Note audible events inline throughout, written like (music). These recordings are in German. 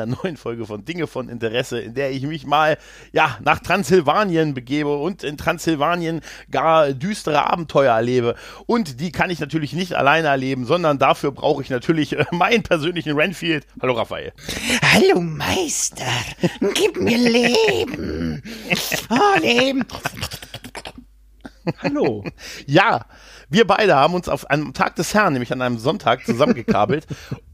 einer neuen Folge von Dinge von Interesse, in der ich mich mal ja nach Transsilvanien begebe und in Transsilvanien gar düstere Abenteuer erlebe. Und die kann ich natürlich nicht alleine erleben, sondern dafür brauche ich natürlich äh, meinen persönlichen Renfield. Hallo Raphael. Hallo Meister, gib mir Leben. (laughs) Oh, Leben. Hallo. Ja, wir beide haben uns auf einem Tag des Herrn, nämlich an einem Sonntag, zusammengekabelt,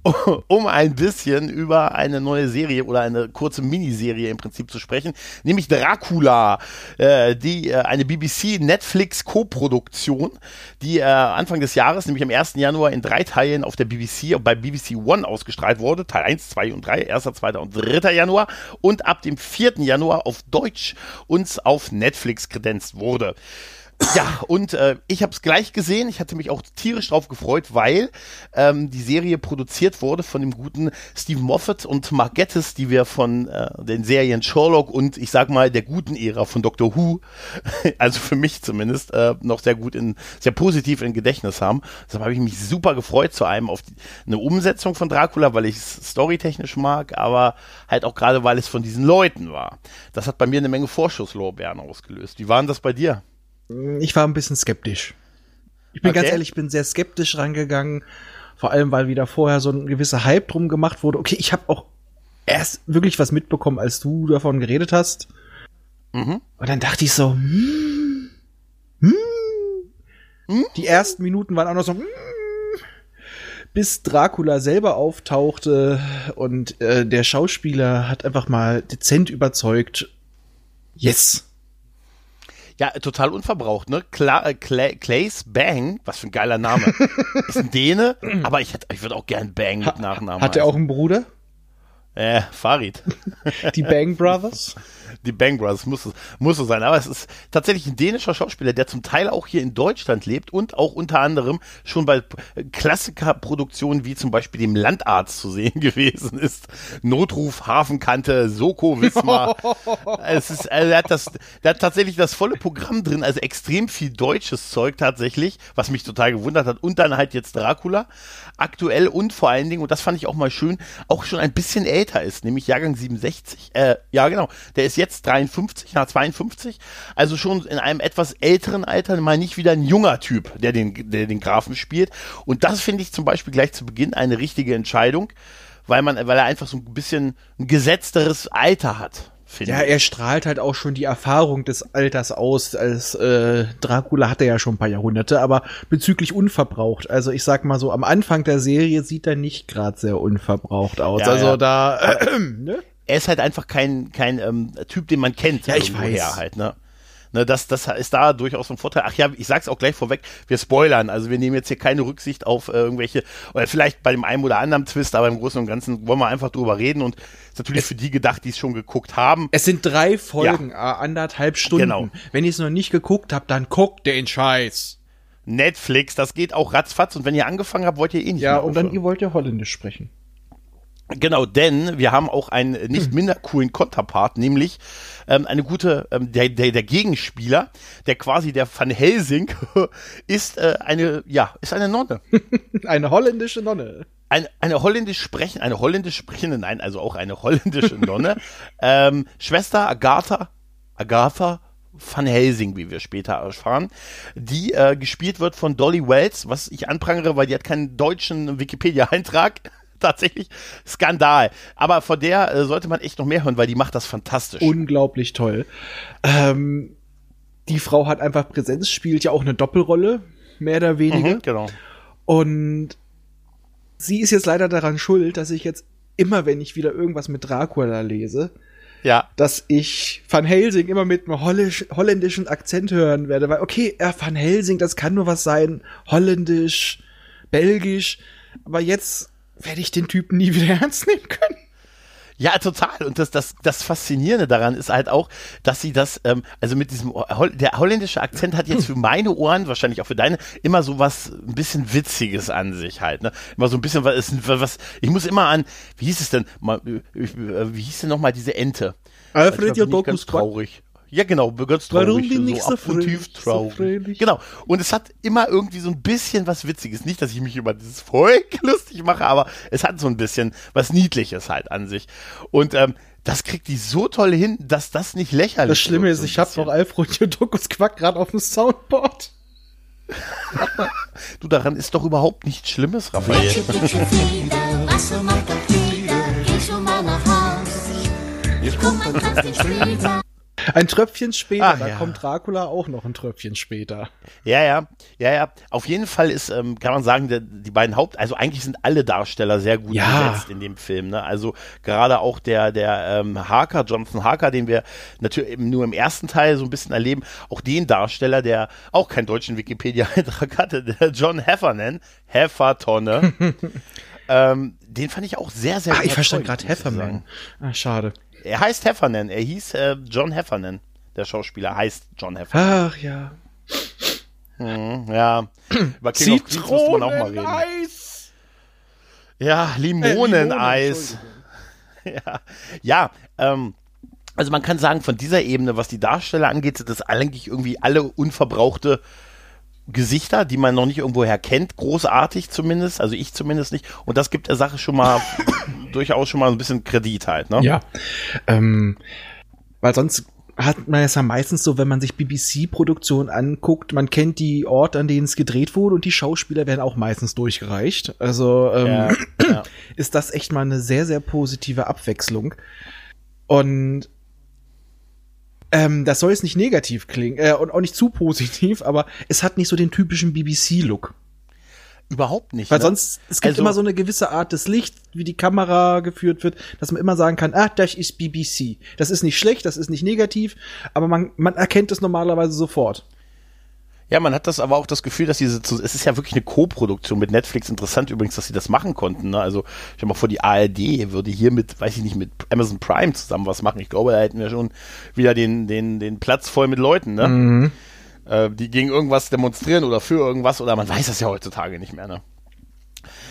(laughs) um ein bisschen über eine neue Serie oder eine kurze Miniserie im Prinzip zu sprechen, nämlich Dracula, äh, die äh, eine BBC-Netflix-Co-Produktion, die äh, Anfang des Jahres, nämlich am 1. Januar in drei Teilen auf der BBC, bei BBC One ausgestrahlt wurde, Teil 1, 2 und 3, 1., 2. und 3. Januar und ab dem 4. Januar auf Deutsch uns auf Netflix kredenzt wurde. Ja, und äh, ich habe es gleich gesehen. Ich hatte mich auch tierisch drauf gefreut, weil ähm, die Serie produziert wurde von dem guten Stephen Moffat und Mark Gettis, die wir von äh, den Serien Sherlock und ich sag mal der guten Ära von Doctor Who, (laughs) also für mich zumindest, äh, noch sehr gut in, sehr positiv in Gedächtnis haben. Deshalb habe ich mich super gefreut, zu einem auf die, eine Umsetzung von Dracula, weil ich es storytechnisch mag, aber halt auch gerade, weil es von diesen Leuten war. Das hat bei mir eine Menge Vorschusslorbeeren ausgelöst. Wie waren das bei dir? Ich war ein bisschen skeptisch. Ich bin okay. ganz ehrlich, ich bin sehr skeptisch rangegangen. Vor allem, weil wieder vorher so ein gewisser Hype drum gemacht wurde. Okay, ich habe auch erst wirklich was mitbekommen, als du davon geredet hast. Mhm. Und dann dachte ich so, hm, hm. Hm? Die ersten Minuten waren auch noch so, hm, bis Dracula selber auftauchte und äh, der Schauspieler hat einfach mal dezent überzeugt. Yes. Ja, total unverbraucht, ne? Cla äh, Cla Clays Bang, was für ein geiler Name. (laughs) ist ein Däne, aber ich, ich würde auch gern Bang mit Nachnamen. Hat er auch einen Bruder? Äh, Farid. (laughs) Die Bang Brothers? Die Bang Brothers muss es, muss es sein. Aber es ist tatsächlich ein dänischer Schauspieler, der zum Teil auch hier in Deutschland lebt und auch unter anderem schon bei Klassikerproduktionen wie zum Beispiel dem Landarzt zu sehen (laughs) gewesen ist. Notruf, Hafenkante, Soko, Wismar. (laughs) es ist, also er hat das, der hat tatsächlich das volle Programm drin, also extrem viel deutsches Zeug tatsächlich, was mich total gewundert hat. Und dann halt jetzt Dracula. Aktuell und vor allen Dingen, und das fand ich auch mal schön, auch schon ein bisschen älter ist, nämlich Jahrgang 67. Äh, ja, genau. Der ist jetzt jetzt 53, nach 52, also schon in einem etwas älteren Alter, mal nicht wieder ein junger Typ, der den, der den Grafen spielt. Und das finde ich zum Beispiel gleich zu Beginn eine richtige Entscheidung, weil man, weil er einfach so ein bisschen ein gesetzteres Alter hat. Ja, er strahlt halt auch schon die Erfahrung des Alters aus. Als äh, Dracula hat er ja schon ein paar Jahrhunderte, aber bezüglich unverbraucht. Also ich sag mal so, am Anfang der Serie sieht er nicht gerade sehr unverbraucht aus. Ja, also ja. da, äh, (clears throat) ne? er ist halt einfach kein, kein ähm, Typ, den man kennt. Ja, ich weiß. Halt, ne? Ne, das, das ist da durchaus ein Vorteil. Ach ja, ich sag's auch gleich vorweg, wir spoilern. Also wir nehmen jetzt hier keine Rücksicht auf äh, irgendwelche, oder vielleicht bei dem einen oder anderen Twist, aber im Großen und Ganzen wollen wir einfach drüber reden und ist natürlich es, für die gedacht, die es schon geguckt haben. Es sind drei Folgen, ja. anderthalb Stunden. Genau. Wenn ihr es noch nicht geguckt habt, dann guckt den Scheiß. Netflix, das geht auch ratzfatz und wenn ihr angefangen habt, wollt ihr eh nicht Ja, und dann ihr wollt ja Holländisch sprechen. Genau, denn wir haben auch einen nicht minder coolen Konterpart, nämlich ähm, eine gute, ähm, der, der, der Gegenspieler, der quasi der Van Helsing (laughs) ist äh, eine, ja, ist eine Nonne. (laughs) eine holländische Nonne. Eine, eine holländisch sprechen, eine holländisch sprechende, nein, also auch eine holländische Nonne. (laughs) ähm, Schwester Agatha, Agatha Van Helsing, wie wir später erfahren, die äh, gespielt wird von Dolly Wells, was ich anprangere, weil die hat keinen deutschen Wikipedia-Eintrag. Tatsächlich Skandal. Aber von der äh, sollte man echt noch mehr hören, weil die macht das fantastisch. Unglaublich toll. Ähm, die Frau hat einfach Präsenz, spielt ja auch eine Doppelrolle, mehr oder weniger. Mhm, genau. Und sie ist jetzt leider daran schuld, dass ich jetzt immer, wenn ich wieder irgendwas mit Dracula lese, ja. dass ich Van Helsing immer mit einem holländischen Akzent hören werde, weil, okay, ja, Van Helsing, das kann nur was sein, holländisch, belgisch, aber jetzt werde ich den Typen nie wieder (laughs) ernst nehmen können. Ja, total. Und das, das, das Faszinierende daran ist halt auch, dass sie das, ähm, also mit diesem, der holländische Akzent hat jetzt (laughs) für meine Ohren, wahrscheinlich auch für deine, immer so was ein bisschen Witziges an sich halt. Ne? Immer so ein bisschen was, was ich muss immer an, wie hieß es denn, mal, äh, wie hieß denn nochmal diese Ente? Alfred Jodokus traurig. Ja, genau, ganz traurig. Warum bin ich so, so fröhlich, traurig. So fröhlich? Genau. Und es hat immer irgendwie so ein bisschen was Witziges. Nicht, dass ich mich über dieses Volk (laughs) lustig mache, aber es hat so ein bisschen was Niedliches halt an sich. Und ähm, das kriegt die so toll hin, dass das nicht lächerlich ist. Das Schlimme ist, so ich habe noch Alfred Jodokus Quack gerade auf dem Soundboard. (laughs) du, daran ist doch überhaupt nichts Schlimmes, Raphael. Ich komm trotzdem später. Ein Tröpfchen später, Ach, da ja. kommt Dracula auch noch ein Tröpfchen später. Ja, ja, ja, ja. Auf jeden Fall ist, ähm, kann man sagen, der, die beiden Haupt, also eigentlich sind alle Darsteller sehr gut ja. besetzt in dem Film. Ne? Also gerade auch der, der ähm, Harker, Jonathan Harker, den wir natürlich eben nur im ersten Teil so ein bisschen erleben, auch den Darsteller, der auch keinen deutschen Wikipedia-Eintrag hatte, der John Heffernan, Heffertonne. (laughs) ähm, den fand ich auch sehr, sehr gut. Ah, ich verstand gerade Hefferman. Ah, schade. Er heißt Heffernan. Er hieß äh, John Heffernan. Der Schauspieler heißt John Heffernan. Ach ja. Hm, ja. (clears throat) Über King of Queens muss man auch mal reden. Eis. Ja, Limoneneis. (laughs) Äh, Limone, ja, ja ähm, also man kann sagen, von dieser Ebene, was die Darsteller angeht, sind das eigentlich irgendwie alle unverbrauchte Gesichter, die man noch nicht irgendwoher kennt, großartig zumindest, also ich zumindest nicht. Und das gibt der Sache schon mal (coughs) durchaus schon mal ein bisschen Kredit halt, ne? Ja. Ähm, weil sonst hat man es ja meistens so, wenn man sich BBC-Produktionen anguckt, man kennt die Orte, an denen es gedreht wurde und die Schauspieler werden auch meistens durchgereicht. Also ähm, ja, ja. (coughs) ist das echt mal eine sehr, sehr positive Abwechslung. Und ähm, das soll jetzt nicht negativ klingen äh, und auch nicht zu positiv, aber es hat nicht so den typischen BBC-Look. Überhaupt nicht. Weil ne? sonst, es gibt also, immer so eine gewisse Art des Lichts, wie die Kamera geführt wird, dass man immer sagen kann, ah, das ist BBC. Das ist nicht schlecht, das ist nicht negativ, aber man, man erkennt es normalerweise sofort. Ja, man hat das aber auch das Gefühl, dass diese, es ist ja wirklich eine Co-Produktion mit Netflix. Interessant übrigens, dass sie das machen konnten. Ne? Also, ich habe mal vor, die ARD würde hier mit, weiß ich nicht, mit Amazon Prime zusammen was machen. Ich glaube, da hätten wir schon wieder den, den, den Platz voll mit Leuten, ne? Mhm. Äh, die gegen irgendwas demonstrieren oder für irgendwas oder man weiß das ja heutzutage nicht mehr, ne?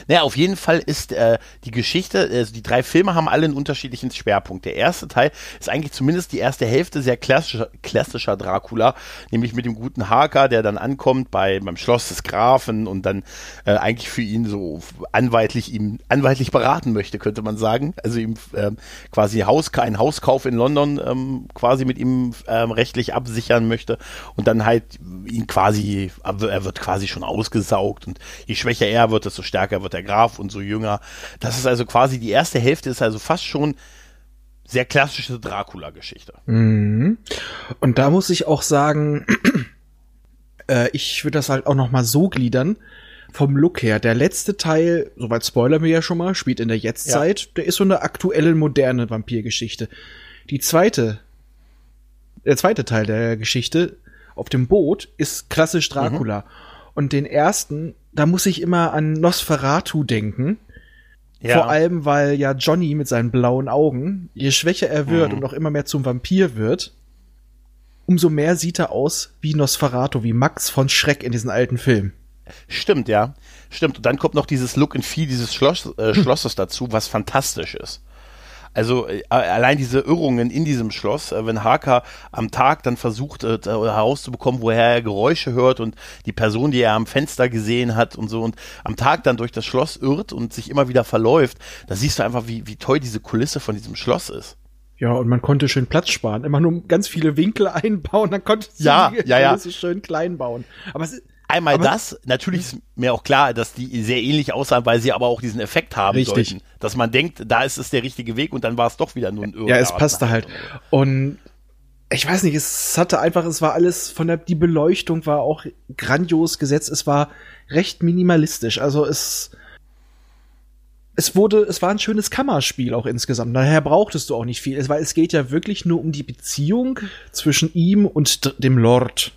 Naja, auf jeden Fall ist äh, die Geschichte, also die drei Filme haben alle einen unterschiedlichen Schwerpunkt. Der erste Teil ist eigentlich zumindest die erste Hälfte sehr klassischer, klassischer Dracula, nämlich mit dem guten Harker, der dann ankommt bei, beim Schloss des Grafen und dann äh, eigentlich für ihn so anwaltlich ihm anwaltlich beraten möchte, könnte man sagen. Also ihm ähm, quasi Haus, einen Hauskauf in London ähm, quasi mit ihm ähm, rechtlich absichern möchte und dann halt ihn quasi, er wird quasi schon ausgesaugt und je schwächer er wird, desto stärker wird der Graf und so jünger. Das ist also quasi die erste Hälfte, ist also fast schon sehr klassische Dracula-Geschichte. Mhm. Und da muss ich auch sagen, (clears throat) äh, ich würde das halt auch noch mal so gliedern. Vom Look her, der letzte Teil, soweit spoilern wir ja schon mal, spielt in der Jetztzeit. Ja. Der ist so eine aktuelle, moderne Vampirgeschichte. Die zweite, der zweite Teil der Geschichte auf dem Boot ist klassisch Dracula. Mhm. Und den ersten da muss ich immer an Nosferatu denken. Ja. Vor allem, weil ja Johnny mit seinen blauen Augen, je schwächer er wird mhm. und auch immer mehr zum Vampir wird, umso mehr sieht er aus wie Nosferatu, wie Max von Schreck in diesen alten Filmen. Stimmt, ja. Stimmt. Und dann kommt noch dieses Look and Feel dieses Schloss, äh, (laughs) Schlosses dazu, was fantastisch ist. Also äh, allein diese Irrungen in diesem Schloss, äh, wenn Harker am Tag dann versucht äh, herauszubekommen, woher er Geräusche hört und die Person, die er am Fenster gesehen hat und so und am Tag dann durch das Schloss irrt und sich immer wieder verläuft, da siehst du einfach, wie, wie toll diese Kulisse von diesem Schloss ist. Ja, und man konnte schön Platz sparen. Immer nur ganz viele Winkel (laughs) einbauen, dann konnte ja, die ja, ja. schön klein bauen. Aber es ist Einmal aber das, natürlich ist mir auch klar, dass die sehr ähnlich aussahen, weil sie aber auch diesen Effekt haben richtig. sollten. Dass man denkt, da ist es der richtige Weg und dann war es doch wieder nur ein Ja, es passte halt. Und ich weiß nicht, es hatte einfach, es war alles von der, die Beleuchtung war auch grandios gesetzt, es war recht minimalistisch. Also es, es wurde, es war ein schönes Kammerspiel auch insgesamt. Daher brauchtest du auch nicht viel, weil es geht ja wirklich nur um die Beziehung zwischen ihm und dem Lord.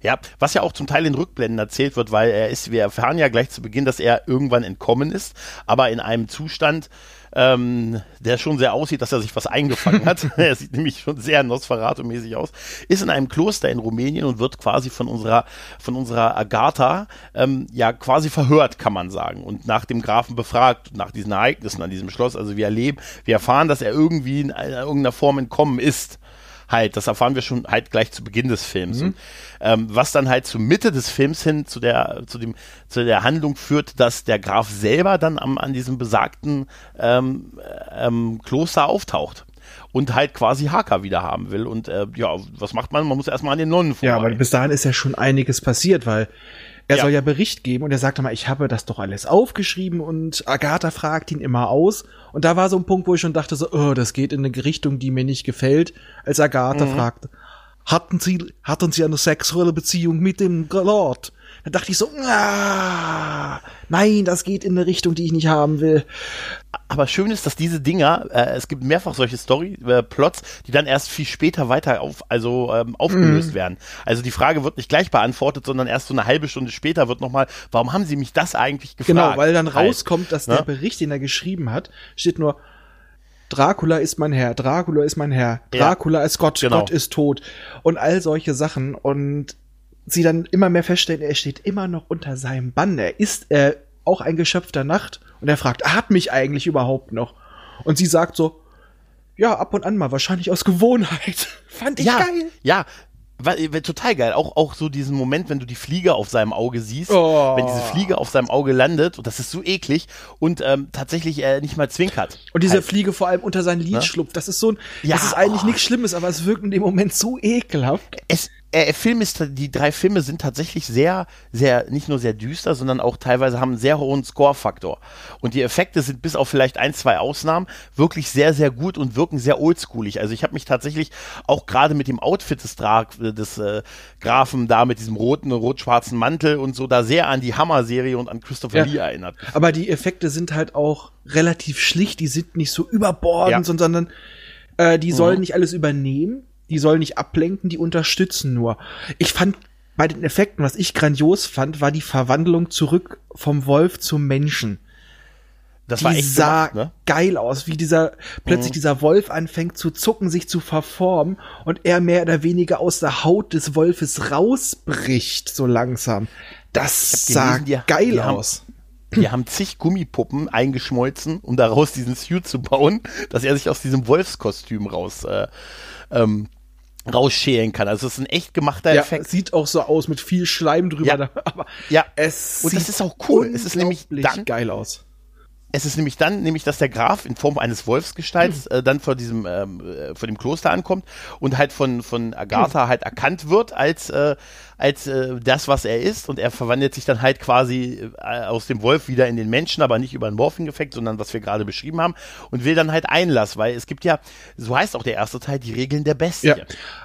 Ja, was ja auch zum Teil in Rückblenden erzählt wird, weil er ist, wir erfahren ja gleich zu Beginn, dass er irgendwann entkommen ist, aber in einem Zustand, ähm, der schon sehr aussieht, dass er sich was eingefangen hat. (laughs) er sieht nämlich schon sehr Nosferatu-mäßig aus. Ist in einem Kloster in Rumänien und wird quasi von unserer, von unserer Agatha, ähm, ja, quasi verhört, kann man sagen. Und nach dem Grafen befragt, nach diesen Ereignissen an diesem Schloss. Also wir erleben, wir erfahren, dass er irgendwie in, in irgendeiner Form entkommen ist Halt, das erfahren wir schon halt gleich zu Beginn des Films. Mhm. Und, ähm, was dann halt zur Mitte des Films hin zu der, zu dem, zu der Handlung führt, dass der Graf selber dann am, an diesem besagten ähm, ähm, Kloster auftaucht und halt quasi Haka wieder haben will. Und äh, ja, was macht man? Man muss erstmal an den Nonnen vorbei. Ja, aber bis dahin ist ja schon einiges passiert, weil er ja. soll ja Bericht geben und er sagt mal, ich habe das doch alles aufgeschrieben und Agatha fragt ihn immer aus. Und da war so ein Punkt, wo ich schon dachte so, oh, das geht in eine Richtung, die mir nicht gefällt, als Agatha mhm. fragt, hatten Sie, hatten Sie eine sexuelle Beziehung mit dem Lord? Da dachte ich so, ah, nein, das geht in eine Richtung, die ich nicht haben will. Aber schön ist, dass diese Dinger, äh, es gibt mehrfach solche Story-Plots, äh, die dann erst viel später weiter auf, also ähm, aufgelöst mm. werden. Also die Frage wird nicht gleich beantwortet, sondern erst so eine halbe Stunde später wird nochmal, warum haben sie mich das eigentlich gefragt? Genau, weil dann halt. rauskommt, dass ne? der Bericht, den er geschrieben hat, steht nur, Dracula ist mein Herr, Dracula ist mein Herr, Dracula ja, ist Gott, genau. Gott ist tot und all solche Sachen und sie dann immer mehr feststellen, er steht immer noch unter seinem Bann. Er ist äh, auch ein Geschöpf der Nacht und er fragt, hat mich eigentlich überhaupt noch? Und sie sagt so, ja, ab und an mal, wahrscheinlich aus Gewohnheit. (laughs) Fand ich ja, geil. Ja, äh, total geil. Auch, auch so diesen Moment, wenn du die Fliege auf seinem Auge siehst, oh. wenn diese Fliege auf seinem Auge landet, und das ist so eklig, und ähm, tatsächlich er nicht mal zwinkert. Und diese halt. Fliege vor allem unter sein Lid ne? schlupft, das ist so ein, ja, das ist eigentlich oh. nichts Schlimmes, aber es wirkt in dem Moment so ekelhaft. Es, äh, Film ist, die drei Filme sind tatsächlich sehr, sehr, nicht nur sehr düster, sondern auch teilweise haben einen sehr hohen Score-Faktor. Und die Effekte sind bis auf vielleicht ein, zwei Ausnahmen wirklich sehr, sehr gut und wirken sehr oldschoolig. Also ich habe mich tatsächlich auch gerade mit dem Outfit des, Dra des äh, Grafen da, mit diesem roten, rot-schwarzen Mantel und so, da sehr an die Hammer-Serie und an Christopher ja, Lee erinnert. Aber die Effekte sind halt auch relativ schlicht, die sind nicht so überbordend, ja. sondern äh, die sollen mhm. nicht alles übernehmen die sollen nicht ablenken, die unterstützen nur. Ich fand bei den Effekten, was ich grandios fand, war die Verwandlung zurück vom Wolf zum Menschen. Das die war echt sah gemacht, ne? geil aus, wie dieser plötzlich mhm. dieser Wolf anfängt zu zucken, sich zu verformen und er mehr oder weniger aus der Haut des Wolfes rausbricht so langsam. Das sah gelesen, die, geil die aus. Haben, die haben zig Gummipuppen eingeschmolzen, um daraus diesen Suit zu bauen, dass er sich aus diesem Wolfskostüm raus äh, ähm, rausschälen kann. Also es ist ein echt gemachter ja, Effekt. Sieht auch so aus mit viel Schleim drüber. Ja, aber ja. es und das ist auch cool. Es ist nämlich dann geil aus. Es ist nämlich dann, nämlich, dass der Graf in Form eines Wolfsgestalts hm. äh, dann vor diesem, ähm, äh, vor dem Kloster ankommt und halt von, von Agatha hm. halt erkannt wird als, äh, als äh, das, was er ist und er verwandelt sich dann halt quasi äh, aus dem Wolf wieder in den Menschen, aber nicht über einen Morphing-Effekt, sondern was wir gerade beschrieben haben und will dann halt Einlass, weil es gibt ja, so heißt auch der erste Teil, die Regeln der Bestie. Ja.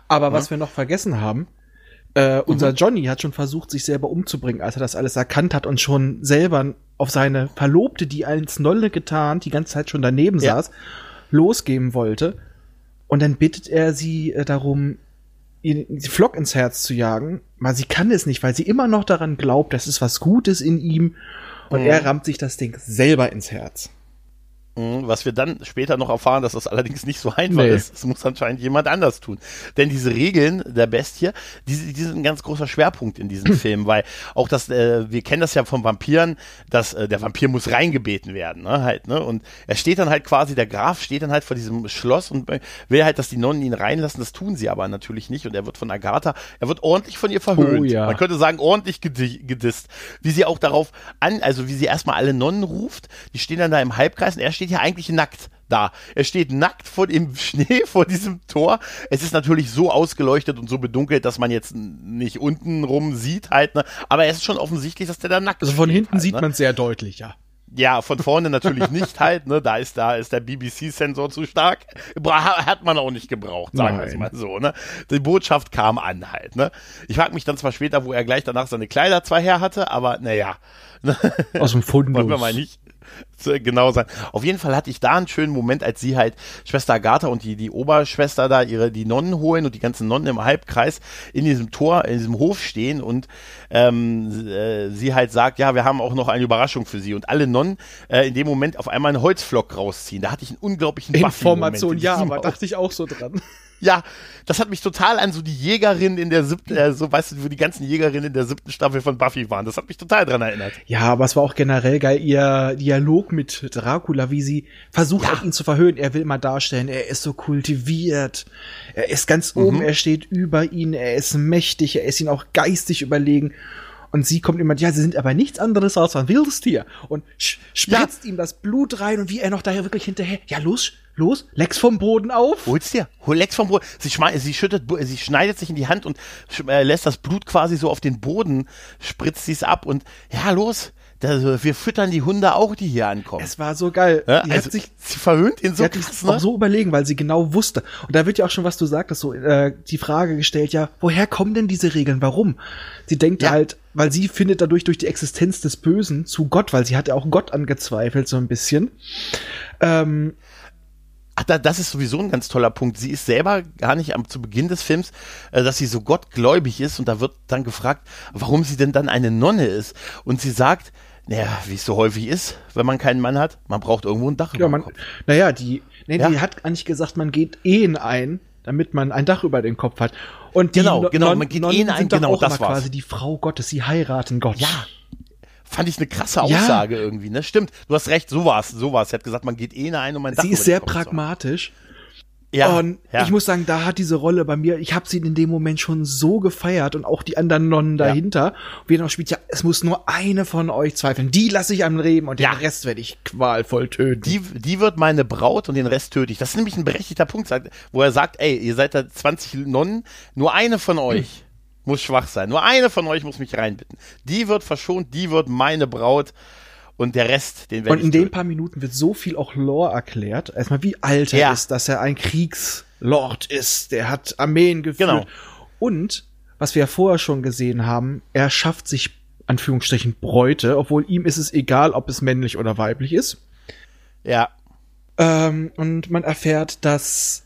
Aber ja? was wir noch vergessen haben, äh, unser mhm. Johnny hat schon versucht, sich selber umzubringen, als er das alles erkannt hat und schon selber auf seine Verlobte, die als Nolle getan, die ganze Zeit schon daneben ja. saß, losgeben wollte. Und dann bittet er sie äh, darum, ihr die Flock ins Herz zu jagen. Aber sie kann es nicht, weil sie immer noch daran glaubt, dass es was Gutes in ihm. Und mhm. er rammt sich das Ding selber ins Herz. Mhm, was wir dann später noch erfahren, dass das allerdings nicht so einfach nee. ist. Das muss anscheinend jemand anders tun. Denn diese Regeln der Bestie, die, die sind ein ganz großer Schwerpunkt in diesem (clears throat) Film, weil auch das, äh, wir kennen das ja von Vampiren, dass äh, der Vampir muss reingebeten werden, ne, halt, ne? Und er steht dann halt quasi, der Graf steht dann halt vor diesem Schloss und will halt, dass die Nonnen ihn reinlassen. Das tun sie aber natürlich nicht. Und er wird von Agatha, er wird ordentlich von ihr verhöhnt. Oh, ja. Man könnte sagen, ordentlich gedisst. Wie sie auch darauf an, also wie sie erstmal alle Nonnen ruft, die stehen dann da im Halbkreis und er steht steht ja eigentlich nackt da. Er steht nackt vor dem (laughs) Schnee, vor diesem Tor. Es ist natürlich so ausgeleuchtet und so bedunkelt, dass man jetzt nicht unten rum sieht halt, ne? Aber es ist schon offensichtlich, dass der da nackt ist. Also von hinten halt, sieht ne? man sehr deutlich, ja. Ja, von vorne natürlich nicht halt, ne? Da ist da ist der BBC-Sensor zu stark. Hat man auch nicht gebraucht, sagen wir es mal so, ne? Die Botschaft kam an halt, ne? Ich frage mich dann zwar später, wo er gleich danach seine Kleider zwar her hatte, aber naja. Aus dem (laughs) Fundus. Wollen wir mal nicht genau sein. Auf jeden Fall hatte ich da einen schönen Moment, als sie halt Schwester Agatha und die, die Oberschwester da ihre, die Nonnen holen und die ganzen Nonnen im Halbkreis in diesem Tor, in diesem Hof stehen und ähm, äh, sie halt sagt, ja, wir haben auch noch eine Überraschung für sie und alle Nonnen äh, in dem Moment auf einmal einen Holzflock rausziehen. Da hatte ich einen unglaublichen Information, ja, aber dachte ich auch so dran. Ja, das hat mich total an so die Jägerin in der siebten, äh, so weißt du, wo die ganzen Jägerinnen in der siebten Staffel von Buffy waren. Das hat mich total dran erinnert. Ja, aber es war auch generell geil, ihr Dialog mit Dracula, wie sie versucht, Ja. ihn zu verhöhnen. Er will immer darstellen, er ist so kultiviert, er ist ganz Mhm. oben, er steht über ihn, er ist mächtig, er ist ihn auch geistig überlegen. Und sie kommt immer, ja, sie sind aber nichts anderes als ein wildes Tier. Und sch spritzt ihm das Blut rein und wie er noch da wirklich hinterher, ja, los, los, leck's vom Boden auf. Hol's dir, hol Lex vom Boden. Sie, sie schüttet, sie schneidet sich in die Hand und äh, lässt das Blut quasi so auf den Boden, spritzt sie's ab und ja, los. Da, wir füttern die Hunde auch, die hier ankommen. Es war so geil. Ja, die also, hat sich sie verhöhnt ihn so Sie hat krass, sich ne? auch so überlegen, weil sie genau wusste. Und da wird ja auch schon, was du sagtest, so äh, die Frage gestellt, ja, woher kommen denn diese Regeln? Warum? Sie denkt Ja. halt, weil sie findet dadurch durch die Existenz des Bösen zu Gott, weil sie hat ja auch Gott angezweifelt, so ein bisschen. Ähm, Ach, da, das ist sowieso ein ganz toller Punkt. Sie ist selber gar nicht am, zu Beginn des Films, äh, dass sie so gottgläubig ist und da wird dann gefragt, warum sie denn dann eine Nonne ist. Und sie sagt, naja, wie es so häufig ist, wenn man keinen Mann hat, man braucht irgendwo ein Dach ja, über dem man, Kopf. naja, die, nee, Ja. die hat eigentlich gesagt, man geht Ehen ein, damit man ein Dach über den Kopf hat. Und Genau, genau, Non- man geht Ehen ein, genau, das war's. quasi die Frau Gottes, sie heiraten Gott. Ja. Fand ich eine krasse Ja. Aussage irgendwie, ne? Stimmt, du hast recht, so war's, so war's. Sie hat gesagt, man geht eh ein, um ein Dach Sie über ist sehr Kopf zu haben. pragmatisch. Ja, und ja. ich muss sagen, da hat diese Rolle bei mir, ich habe sie in dem Moment schon so gefeiert und auch die anderen Nonnen dahinter. Wie er noch spielt, ja, es muss nur eine von euch zweifeln. Die lasse ich am Leben und Ja. den Rest werde ich qualvoll töten. die, die wird meine Braut und den Rest töte ich. Das ist nämlich ein berechtigter Punkt, wo er sagt, ey, ihr seid da 20 Nonnen, nur eine von euch muss schwach sein. Nur eine von euch muss mich reinbitten. Die wird verschont, die wird meine Braut und der Rest, den werde und ich in den paar Minuten wird so viel auch Lore erklärt. Erstmal, wie alt er Ja. ist, dass er ein Kriegslord ist. Der hat Armeen geführt. Genau. Und, was wir ja vorher schon gesehen haben, er schafft sich, Anführungsstrichen, Bräute, obwohl ihm ist es egal, ob es männlich oder weiblich ist. Ja, Ähm, und man erfährt, dass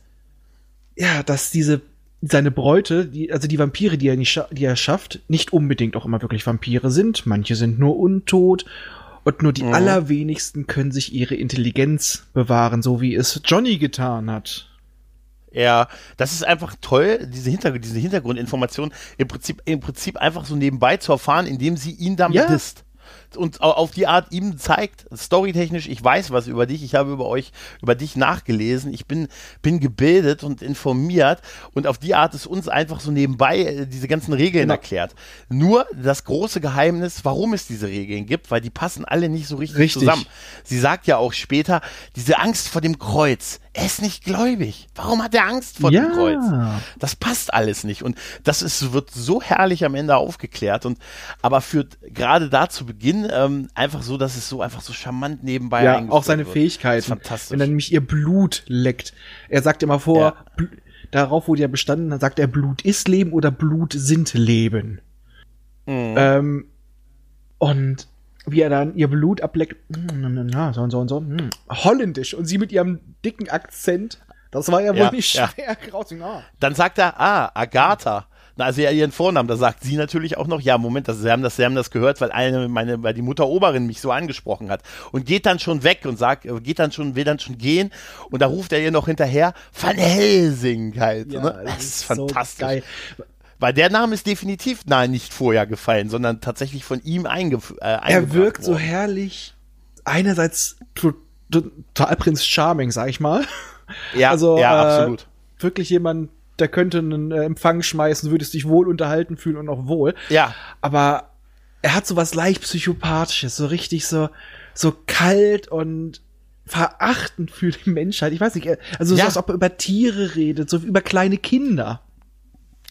ja, dass diese seine Bräute, die, also die Vampire, die er, nicht, die er schafft, nicht unbedingt auch immer wirklich Vampire sind. Manche sind nur untot und nur die Mhm. allerwenigsten können sich ihre Intelligenz bewahren, so wie es Johnny getan hat. Ja, das ist einfach toll, diese, Hintergrund, diese Hintergrundinformation im Prinzip, im Prinzip einfach so nebenbei zu erfahren, indem sie ihn damit Ja. disst. Und au- auf die Art ihm zeigt, storytechnisch, ich weiß was über dich, ich habe über euch, über dich nachgelesen, ich bin, bin gebildet und informiert und auf die Art ist uns einfach so nebenbei äh, diese ganzen Regeln Genau. erklärt. Nur das große Geheimnis, warum es diese Regeln gibt, weil die passen alle nicht so richtig, Richtig. zusammen. Sie sagt ja auch später, diese Angst vor dem Kreuz, er ist nicht gläubig. Warum hat er Angst vor Ja. dem Kreuz? Das passt alles nicht. Und das ist, wird so herrlich am Ende aufgeklärt. Und aber führt gerade da zu Beginn ähm, einfach so, dass es so einfach so charmant nebenbei ja, auch seine wird. Fähigkeiten. Fantastisch. Wenn er nämlich ihr Blut leckt. Er sagt immer vor, Ja. Darauf wurde ja bestanden, dann sagt er, Blut ist Leben oder Blut sind Leben. Mhm. Ähm, und wie er dann ihr Blut ableckt, ja, so und so und so, mm, holländisch. Und sie mit ihrem dicken Akzent, das war ja wohl Ja, nicht ja. schwer (laughs) raus. Ah. Dann sagt er, ah, Agatha. Na, also ja, ihren Vornamen, da sagt sie natürlich auch noch, ja, Moment, das, sie, haben das, sie haben das gehört, weil eine, meine, weil die Mutter Oberin mich so angesprochen hat. Und geht dann schon weg und sagt, äh, geht dann schon, will dann schon gehen. Und da ruft er ihr noch hinterher, Van Helsing halt. Ja, ne? Das ist fantastisch. So geil. Weil der Name ist definitiv nein, nicht vorher gefallen, sondern tatsächlich von ihm eingef äh, Er wirkt so worden. herrlich, einerseits to- to- total Prinz Charming, sag ich mal. Ja, also, ja, äh, absolut. Wirklich jemand, der könnte einen äh, Empfang schmeißen, würdest dich wohl unterhalten fühlen und auch wohl. Ja, aber er hat so was leicht psychopathisches, so richtig so so kalt und verachtend für die Menschheit. Ich weiß nicht, also so Ja. als ob er über Tiere redet, so über kleine Kinder.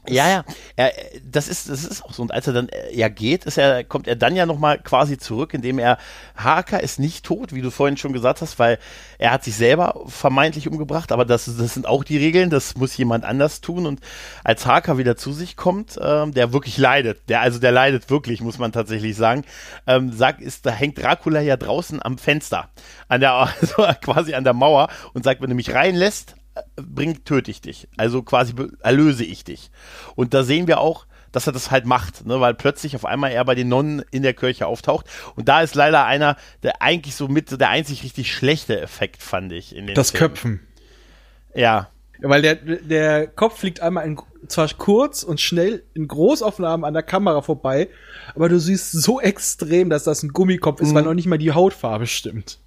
Ja, ja, er, das ist, das ist auch so. Und als er dann äh, ja geht, ist er, kommt er dann ja nochmal quasi zurück, indem er, Harker ist nicht tot, wie du vorhin schon gesagt hast, weil er hat sich selber vermeintlich umgebracht, aber das, das sind auch die Regeln, das muss jemand anders tun. Und als Harker wieder zu sich kommt, ähm, der wirklich leidet, der, also der leidet wirklich, muss man tatsächlich sagen, ähm, sagt, ist, da hängt Dracula ja draußen am Fenster, an der, (laughs) also quasi an der Mauer und sagt, wenn du mich reinlässt, bring, töte ich dich. Also quasi erlöse ich dich. Und da sehen wir auch, dass er das halt macht, ne, weil plötzlich auf einmal er bei den Nonnen in der Kirche auftaucht. Und da ist leider einer, der eigentlich so mit der einzig richtig schlechte Effekt, fand ich. In den Das Filmen. Köpfen. Ja. Weil der, der Kopf fliegt einmal in, zwar kurz und schnell in Großaufnahmen an der Kamera vorbei, aber du siehst so extrem, dass das ein Gummikopf ist, Mhm. weil noch nicht mal die Hautfarbe stimmt.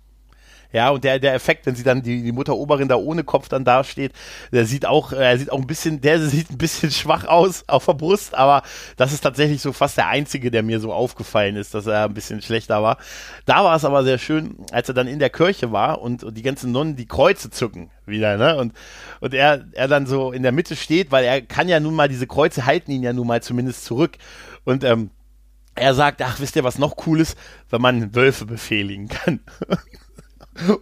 Ja, und der, der Effekt, wenn sie dann die, die Mutter Oberin da ohne Kopf dann dasteht, der sieht auch, äh, er sieht auch ein bisschen, der (laughs) sieht ein bisschen schwach aus auf der Brust, aber das ist tatsächlich so fast der einzige, der mir so aufgefallen ist, dass er ein bisschen schlechter war. Da war es aber sehr schön, als er dann in der Kirche war und, und die ganzen Nonnen die Kreuze zücken wieder, ne? Und, und er, er dann so in der Mitte steht, weil er kann ja nun mal, diese Kreuze halten ihn ja nun mal zumindest zurück. Und ähm, er sagt, ach, wisst ihr, was noch cool ist, wenn man Wölfe befehligen kann. (laughs)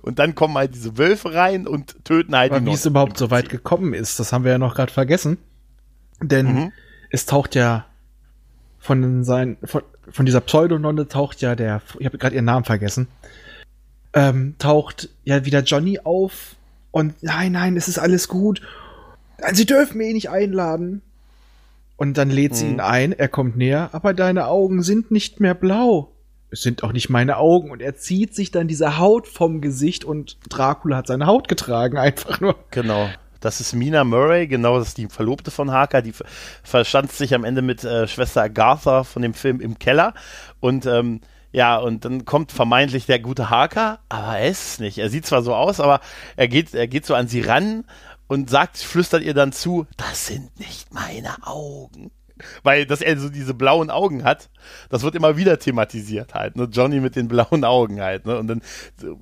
Und dann kommen halt diese Wölfe rein und töten halt Aber die wie es überhaupt so weit gekommen ist, das haben wir ja noch gerade vergessen. Denn Mhm. es taucht ja von sein, von, von dieser Pseudononne taucht ja der, ich habe gerade ihren Namen vergessen, ähm, taucht ja wieder Johnny auf und nein, nein, es ist alles gut. Sie dürfen ihn nicht einladen. Und dann lädt sie Mhm. ihn ein, er kommt näher, aber deine Augen sind nicht mehr blau. Es sind auch nicht meine Augen. Und er zieht sich dann diese Haut vom Gesicht und Dracula hat seine Haut getragen, einfach nur. Genau. Das ist Mina Murray, genau, das ist die Verlobte von Harker, die ver- verstand sich am Ende mit äh, Schwester Agatha von dem Film im Keller. Und ähm, ja, und dann kommt vermeintlich der gute Harker, aber er ist es nicht. Er sieht zwar so aus, aber er geht, er geht so an sie ran und sagt, flüstert ihr dann zu, das sind nicht meine Augen. Weil, dass er so diese blauen Augen hat, das wird immer wieder thematisiert halt, ne? Johnny mit den blauen Augen halt, ne? Und dann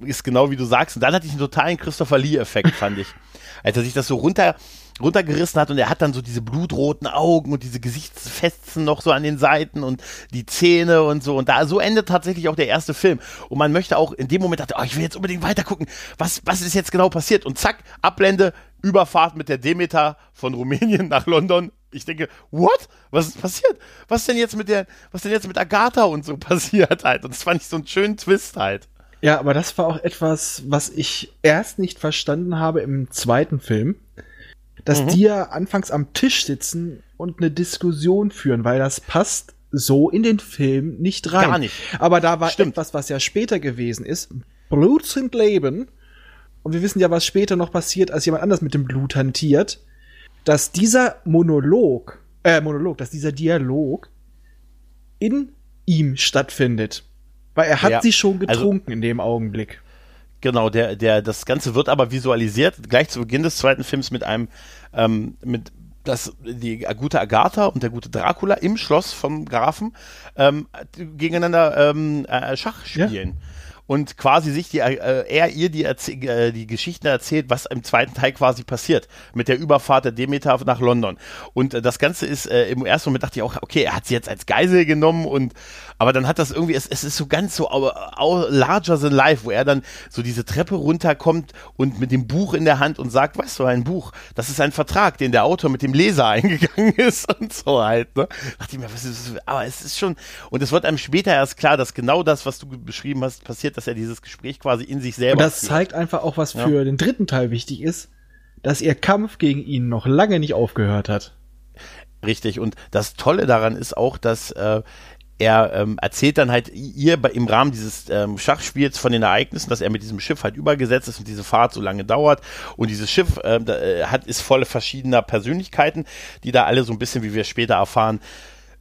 ist genau wie du sagst. Und dann hatte ich einen totalen Christopher Lee-Effekt, fand ich. (laughs) Als er sich das so runter, runtergerissen hat und er hat dann so diese blutroten Augen und diese Gesichtsfetzen noch so an den Seiten und die Zähne und so. Und da, so endet tatsächlich auch der erste Film. Und man möchte auch in dem Moment dachte, oh, ich will jetzt unbedingt weitergucken. Was, was ist jetzt genau passiert? Und zack, Ablende, Überfahrt mit der Demeter von Rumänien (laughs) nach London. Ich denke, what? Was ist passiert? Was denn jetzt mit der, was denn jetzt mit Agatha und so (laughs) passiert halt? Und das fand ich so einen schönen Twist halt. Ja, aber das war auch etwas, was ich erst nicht verstanden habe im zweiten Film. Dass Mhm. die ja anfangs am Tisch sitzen und eine Diskussion führen, weil das passt so in den Film nicht rein. Gar nicht. Aber da war Stimmt. etwas, was ja später gewesen ist. Blut sind Leben. Und wir wissen ja, was später noch passiert, als jemand anders mit dem Blut hantiert. Dass dieser Monolog, äh, Monolog, dass dieser Dialog in ihm stattfindet. Weil er hat Ja, sie schon also- getrunken in dem Augenblick. Genau, der, der, das Ganze wird aber visualisiert, gleich zu Beginn des zweiten Films mit einem, ähm, mit, dass die gute Agatha und der gute Dracula im Schloss vom Grafen ähm, gegeneinander ähm, äh, Schach Ja. Und quasi sich die, äh, er ihr die, äh, die Geschichten erzählt, was im zweiten Teil quasi passiert. Mit der Überfahrt der Demeter nach London. Und äh, das Ganze ist, äh, im ersten Moment dachte ich auch, okay, er hat sie jetzt als Geisel genommen und, aber dann hat das irgendwie, es, es ist so ganz so larger than life, wo er dann so diese Treppe runterkommt und mit dem Buch in der Hand und sagt, weißt du, ein Buch, das ist ein Vertrag, den der Autor mit dem Leser (laughs) eingegangen ist und so halt, ne? Dachte ich mir, was ist, das? aber es ist schon, und es wird einem später erst klar, dass genau das, was du beschrieben hast, passiert, dass er dieses Gespräch quasi in sich selber Und das führt. zeigt einfach auch, was Ja. für den dritten Teil wichtig ist, dass ihr Kampf gegen ihn noch lange nicht aufgehört hat. Richtig. Und das Tolle daran ist auch, dass äh, er ähm, erzählt dann halt ihr im Rahmen dieses ähm, Schachspiels von den Ereignissen, dass er mit diesem Schiff halt übergesetzt ist und diese Fahrt so lange dauert. Und dieses Schiff ähm, äh, hat ist voll verschiedener Persönlichkeiten, die da alle so ein bisschen, wie wir später erfahren,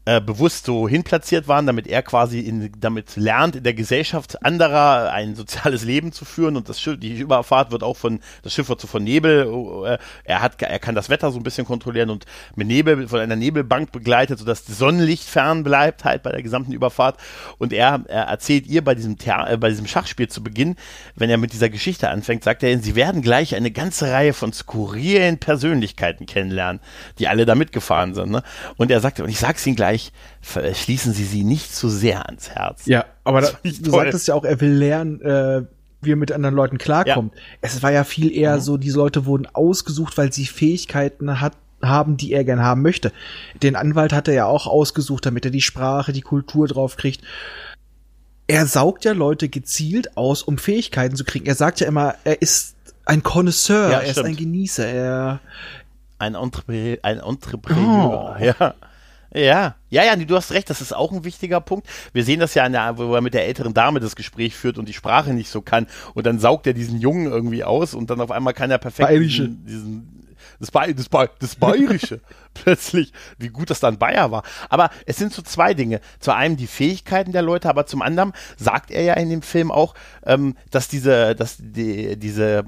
äh, bewusst so hinplatziert waren, damit er quasi in, damit lernt, in der Gesellschaft anderer ein soziales (laughs) Leben zu führen und das Schiff, die Überfahrt wird auch von, das Schiff wird so von Nebel, äh, er hat, er kann das Wetter so ein bisschen kontrollieren und mit Nebel, von einer Nebelbank begleitet, sodass das Sonnenlicht fern bleibt halt bei der gesamten Überfahrt und er, er erzählt ihr bei diesem, Thea äh, bei diesem Schachspiel zu Beginn, wenn er mit dieser Geschichte anfängt, sagt er, sie werden gleich eine ganze Reihe von skurrilen Persönlichkeiten kennenlernen, die alle da mitgefahren sind, ne? Und er sagt, und ich sag's Ihnen gleich, schließen Sie sie nicht zu sehr ans Herz. Ja, aber da, du sagtest ja auch, er will lernen, äh, wie er mit anderen Leuten klarkommt. Es war ja viel eher so, diese Leute wurden ausgesucht, weil sie Fähigkeiten hat, haben, die er gern haben möchte. Den Anwalt hat er ja auch ausgesucht, damit er die Sprache, die Kultur drauf kriegt. Er saugt ja Leute gezielt aus, um Fähigkeiten zu kriegen. Er sagt ja immer, er ist ein Connoisseur, Ja, er ist stimmt. ein Genießer, er Ein, Entrepre ein Entrepreneur, Oh. ja. Ja, ja, ja, du hast recht, das ist auch ein wichtiger Punkt. Wir sehen das ja, der, wo er mit der älteren Dame das Gespräch führt und die Sprache nicht so kann. Und dann saugt er diesen Jungen irgendwie aus und dann auf einmal kann er perfekt Bayerische. diesen, diesen das, ba das, ba das Bayerische. (laughs) Plötzlich, wie gut das dann Bayer war. Aber es sind so zwei Dinge. Zu einem die Fähigkeiten der Leute, aber zum anderen sagt er ja in dem Film auch, ähm, dass diese, dass die, diese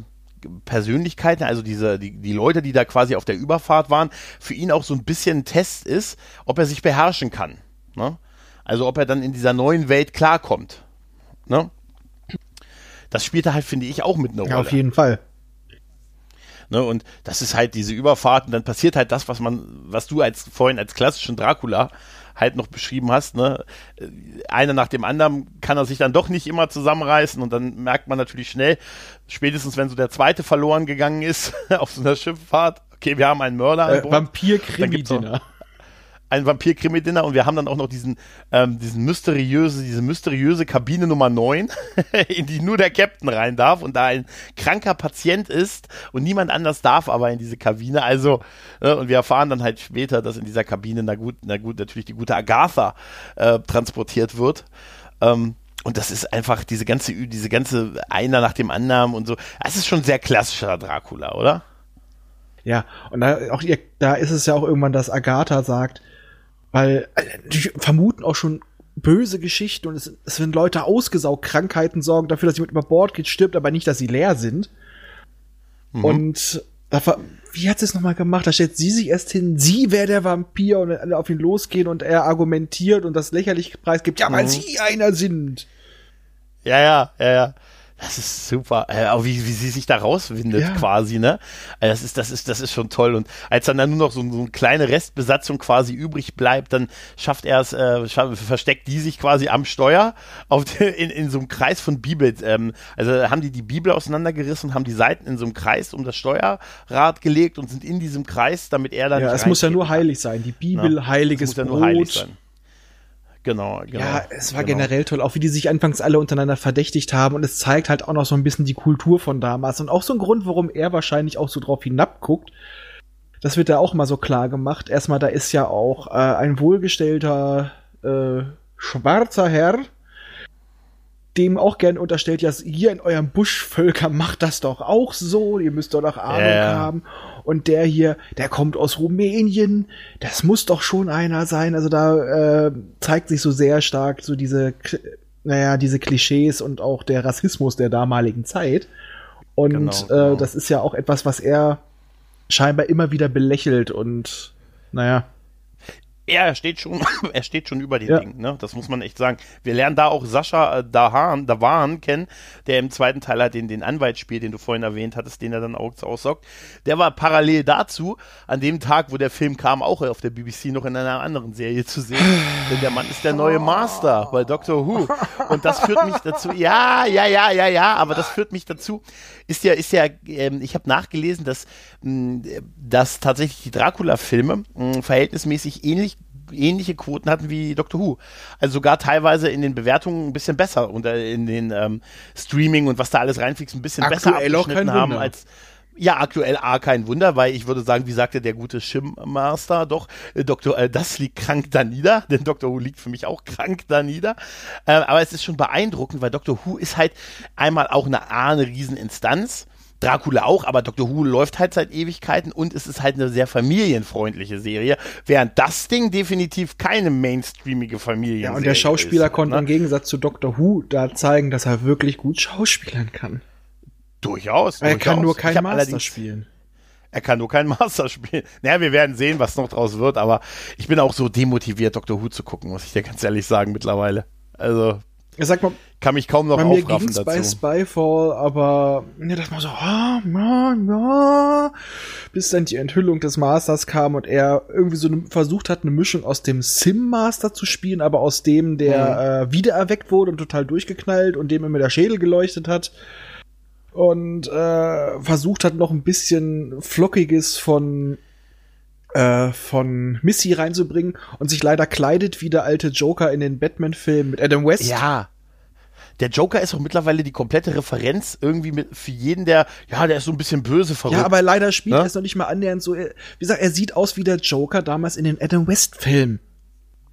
Persönlichkeiten, also diese, die, die Leute, die da quasi auf der Überfahrt waren, für ihn auch so ein bisschen ein Test ist, ob er sich beherrschen kann. Ne? Also ob er dann in dieser neuen Welt klarkommt. Ne? Das spielt er halt, finde ich, auch mit einer Rolle. Ja, auf jeden Fall. Ne, und das ist halt diese Überfahrt und dann passiert halt das, was man, was du als vorhin als klassischen Dracula halt noch beschrieben hast, ne? Einer nach dem anderen kann er sich dann doch nicht immer zusammenreißen und dann merkt man natürlich schnell, spätestens wenn so der zweite verloren gegangen ist (laughs) auf so einer Schifffahrt, okay, wir haben einen Mörder äh, Vampir-Krimi-Dinner ein Vampir-Krimi-Dinner und wir haben dann auch noch diesen, ähm, diesen mysteriöse, diese mysteriöse Kabine Nummer 9, (laughs) in die nur der Captain rein darf und da ein kranker Patient ist und niemand anders darf aber in diese Kabine. Also, äh, und wir erfahren dann halt später, dass in dieser Kabine, na gut, na gut, natürlich die gute Agatha äh, transportiert wird. Ähm, und das ist einfach diese ganze, diese ganze einer nach dem anderen und so. Es ist schon sehr klassischer Dracula, oder? Ja, und da, auch ihr, da ist es ja auch irgendwann, dass Agatha sagt, weil äh, die vermuten auch schon böse Geschichten und es, es werden Leute ausgesaugt, Krankheiten sorgen dafür, dass jemand über Bord geht, stirbt, aber nicht, dass sie leer sind. Mhm. Und wie hat sie es nochmal gemacht? Da stellt sie sich erst hin, sie wäre der Vampir und alle auf ihn losgehen und er argumentiert und das lächerliche Preis gibt, ja, weil mhm. sie einer sind. Ja, ja, ja, ja. Das ist super. Äh, auch wie, wie sie sich da rauswindet ja. quasi, ne? Also das ist, das ist, das ist schon toll. Und als dann, dann nur noch so, so eine kleine Restbesatzung quasi übrig bleibt, dann schafft er es, äh, versteckt die sich quasi am Steuer auf de, (laughs) in, in so einem Kreis von Bibel. Ähm, also haben die die Bibel auseinandergerissen und haben die Seiten in so einem Kreis um das Steuerrad gelegt und sind in diesem Kreis, damit er dann. Ja, es muss ja nur heilig sein. Die Bibel, Na, heiliges muss ja Brot. Genau, genau. Ja, es war genau. generell toll, auch wie die sich anfangs alle untereinander verdächtigt haben und es zeigt halt auch noch so ein bisschen die Kultur von damals und auch so ein Grund, warum er wahrscheinlich auch so drauf hinabguckt. Das wird da auch mal so klar gemacht. Erstmal, da ist ja auch äh, ein wohlgestellter äh, schwarzer Herr, dem auch gern unterstellt, ja, hier in eurem Buschvölker macht das doch auch so, ihr müsst doch noch Ahnung yeah. haben. Und der hier, der kommt aus Rumänien, das muss doch schon einer sein. Also da äh, zeigt sich so sehr stark so diese, naja, diese Klischees und auch der Rassismus der damaligen Zeit. Und genau, genau. Äh, das ist ja auch etwas, was er scheinbar immer wieder belächelt und naja. Ja, er steht schon, (laughs) er steht schon über den ja. Dingen, ne? Das muss man echt sagen. Wir lernen da auch Sascha äh, Dahan, Davan kennen, der im zweiten Teil halt den, den Anwalt spielt, den du vorhin erwähnt hattest, den er dann auch aussaugt. Der war parallel dazu, an dem Tag, wo der Film kam, auch auf der BBC noch in einer anderen Serie zu sehen. (sighs) Denn der Mann ist der neue Master bei Doctor Who. Und das führt mich dazu, ja, ja, ja, ja, ja, aber das führt mich dazu, ist ja, ist ja, ähm, ich habe nachgelesen, dass, mh, dass tatsächlich die Dracula-Filme verhältnismäßig ähnlich ähnliche Quoten hatten wie Doctor Who. Also sogar teilweise in den Bewertungen ein bisschen besser und in den ähm, Streaming und was da alles reinfliegt, ein bisschen aktuell besser abgeschnitten haben Wunder. als ja, aktuell A, kein Wunder, weil ich würde sagen, wie sagte der gute Shim-Master, doch, äh, Doktor, äh, das liegt krank da nieder, (laughs) denn Doctor Who liegt für mich auch krank da nieder. Äh, aber es ist schon beeindruckend, weil Doctor Who ist halt einmal auch eine A, eine Rieseninstanz Dracula auch, aber Dr. Who läuft halt seit Ewigkeiten und es ist halt eine sehr familienfreundliche Serie, während das Ding definitiv keine mainstreamige Familie Ja, und der Schauspieler ist, konnte ne? im Gegensatz zu Dr. Who da zeigen, dass er wirklich gut schauspielern kann. Durchaus. Er durchaus. kann nur kein Master spielen. Er kann nur kein (laughs) Master spielen. Naja, wir werden sehen, was noch draus wird, aber ich bin auch so demotiviert, Dr. Who zu gucken, muss ich dir ganz ehrlich sagen, mittlerweile. Also, Sag mal, kann mich kaum noch bei mir aufraffen dazu. bei Spyfall, aber mir dachte mal so, ah, ja, ja, bis dann die Enthüllung des Masters kam und er irgendwie so ne, versucht hat, eine Mischung aus dem Sim-Master zu spielen, aber aus dem, der mhm. äh, wiedererweckt wurde und total durchgeknallt und dem immer der Schädel geleuchtet hat und äh, versucht hat, noch ein bisschen Flockiges von äh, von Missy reinzubringen und sich leider kleidet wie der alte Joker in den Batman-Filmen mit Adam West. Ja. Der Joker ist auch mittlerweile die komplette Referenz irgendwie mit, für jeden, der, ja, der ist so ein bisschen böse verrückt. Ja, aber leider spielt ne? er es noch nicht mal annähernd so. Wie gesagt, er sieht aus wie der Joker damals in den Adam West-Filmen.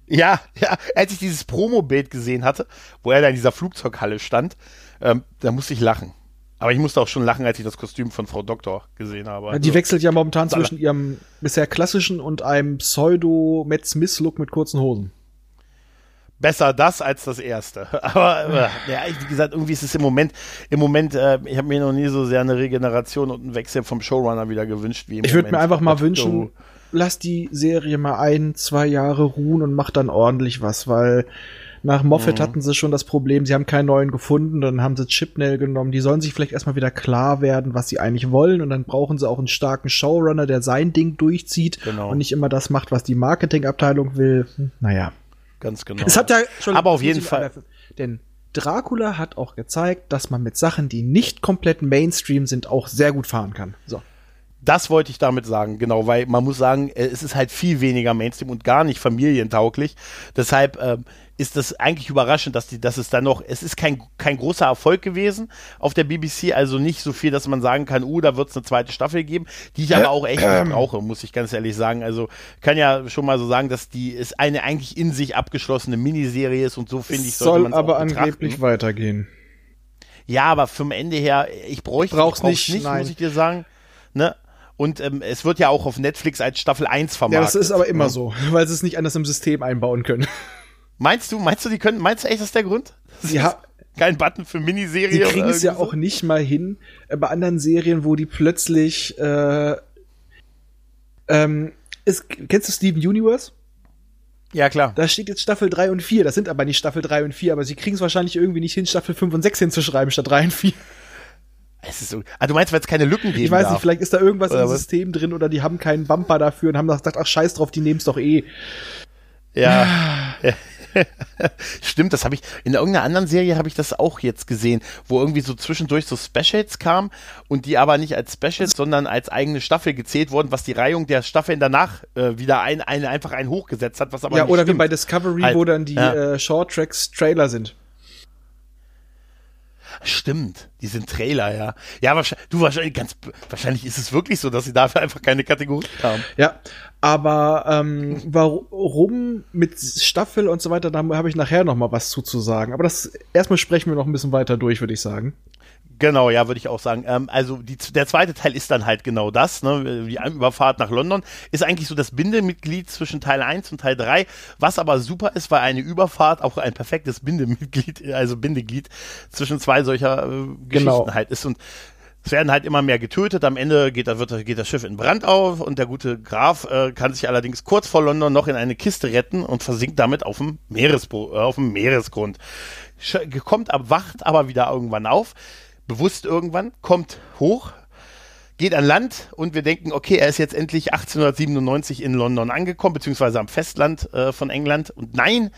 Ja, ja, als ich dieses Promo-Bild gesehen hatte, wo er da in dieser Flugzeughalle stand, ähm, da musste ich lachen. Aber ich musste auch schon lachen, als ich das Kostüm von Frau Doktor gesehen habe. Also, die wechselt ja momentan zwischen ihrem bisher klassischen und einem Pseudo-Matt Smith-Look mit kurzen Hosen. Besser das als das erste. (laughs) Aber äh, ja, wie gesagt, irgendwie ist es im Moment, im Moment, äh, ich habe mir noch nie so sehr eine Regeneration und einen Wechsel vom Showrunner wieder gewünscht wie im Ich würde mir einfach mal wünschen, lass die Serie mal ein, zwei Jahre ruhen und mach dann ordentlich was, weil nach Moffat mhm. hatten sie schon das Problem, sie haben keinen neuen gefunden, dann haben sie Chipnell genommen. Die sollen sich vielleicht erstmal wieder klar werden, was sie eigentlich wollen und dann brauchen sie auch einen starken Showrunner, der sein Ding durchzieht genau. und nicht immer das macht, was die Marketingabteilung will. Hm, naja. Ganz genau. Es hat ja schon Aber auf jeden Fall. Denn Dracula hat auch gezeigt, dass man mit Sachen, die nicht komplett Mainstream sind, auch sehr gut fahren kann. So. Das wollte ich damit sagen, genau, weil man muss sagen, äh, es ist halt viel weniger Mainstream und gar nicht familientauglich. Deshalb ähm, ist das eigentlich überraschend, dass die, dass es dann noch, es ist kein, kein großer Erfolg gewesen auf der BBC, also nicht so viel, dass man sagen kann, uh, da wird es eine zweite Staffel geben, die ich aber auch echt nicht brauche, muss ich ganz ehrlich sagen. Also kann ja schon mal so sagen, dass die es eine eigentlich in sich abgeschlossene Miniserie ist und so finde ich, sollte soll aber angeblich weitergehen. Ja, aber vom Ende her, ich bräuchte es nicht, nicht muss ich dir sagen. Ne? Und ähm, es wird ja auch auf Netflix als Staffel 1 vermarktet. Ja, das ist aber immer ne? so, (laughs) weil sie es nicht anders im System einbauen können. Meinst du, meinst du, die können, meinst du echt, das ist der Grund? Das ja. Kein Button für Miniserie. Die kriegen es ja so? auch nicht mal hin äh, bei anderen Serien, wo die plötzlich äh, ähm, ist, kennst du Steven Universe? Ja, klar. Da steht jetzt Staffel 3 und 4. Das sind aber nicht Staffel 3 und 4, aber sie kriegen es wahrscheinlich irgendwie nicht hin, Staffel 5 und 6 hinzuschreiben statt 3 und 4. Es ist so, ah, du meinst, weil es keine Lücken gibt? Ich weiß darf. nicht, vielleicht ist da irgendwas oder im was? System drin oder die haben keinen Bumper dafür und haben gesagt, ach scheiß drauf, die nehmen es doch eh. Ja. (sighs) Stimmt, das habe ich in irgendeiner anderen Serie habe ich das auch jetzt gesehen, wo irgendwie so zwischendurch so Specials kam und die aber nicht als Specials, sondern als eigene Staffel gezählt wurden, was die Reihung der Staffeln danach äh, wieder ein, ein, einfach einen hochgesetzt hat, was aber Ja, nicht oder stimmt. wie bei Discovery, halt, wo dann die ja. äh, Short Tracks Trailer sind. Stimmt, die sind Trailer, ja. Ja, wahrscheinlich, du wahrscheinlich ganz wahrscheinlich ist es wirklich so, dass sie dafür einfach keine Kategorie haben. Ja, aber ähm, warum mit Staffel und so weiter, da habe ich nachher noch mal was zuzusagen. Aber das erstmal sprechen wir noch ein bisschen weiter durch, würde ich sagen. Genau, ja, würde ich auch sagen. Ähm, also die, der zweite Teil ist dann halt genau das, ne? die Überfahrt nach London ist eigentlich so das Bindemitglied zwischen Teil 1 und Teil 3, was aber super ist, weil eine Überfahrt auch ein perfektes Bindemitglied, (laughs) also Bindeglied zwischen zwei solcher äh, Geschichten genau. halt ist und es werden halt immer mehr getötet. Am Ende geht, wird, geht das Schiff in Brand auf und der gute Graf äh, kann sich allerdings kurz vor London noch in eine Kiste retten und versinkt damit auf dem, Meeresbo äh, auf dem Meeresgrund. Sch kommt ab, wacht aber wieder irgendwann auf bewusst irgendwann, kommt hoch, geht an Land und wir denken, okay, er ist jetzt endlich 1897 in London angekommen, beziehungsweise am Festland äh, von England. Und nein,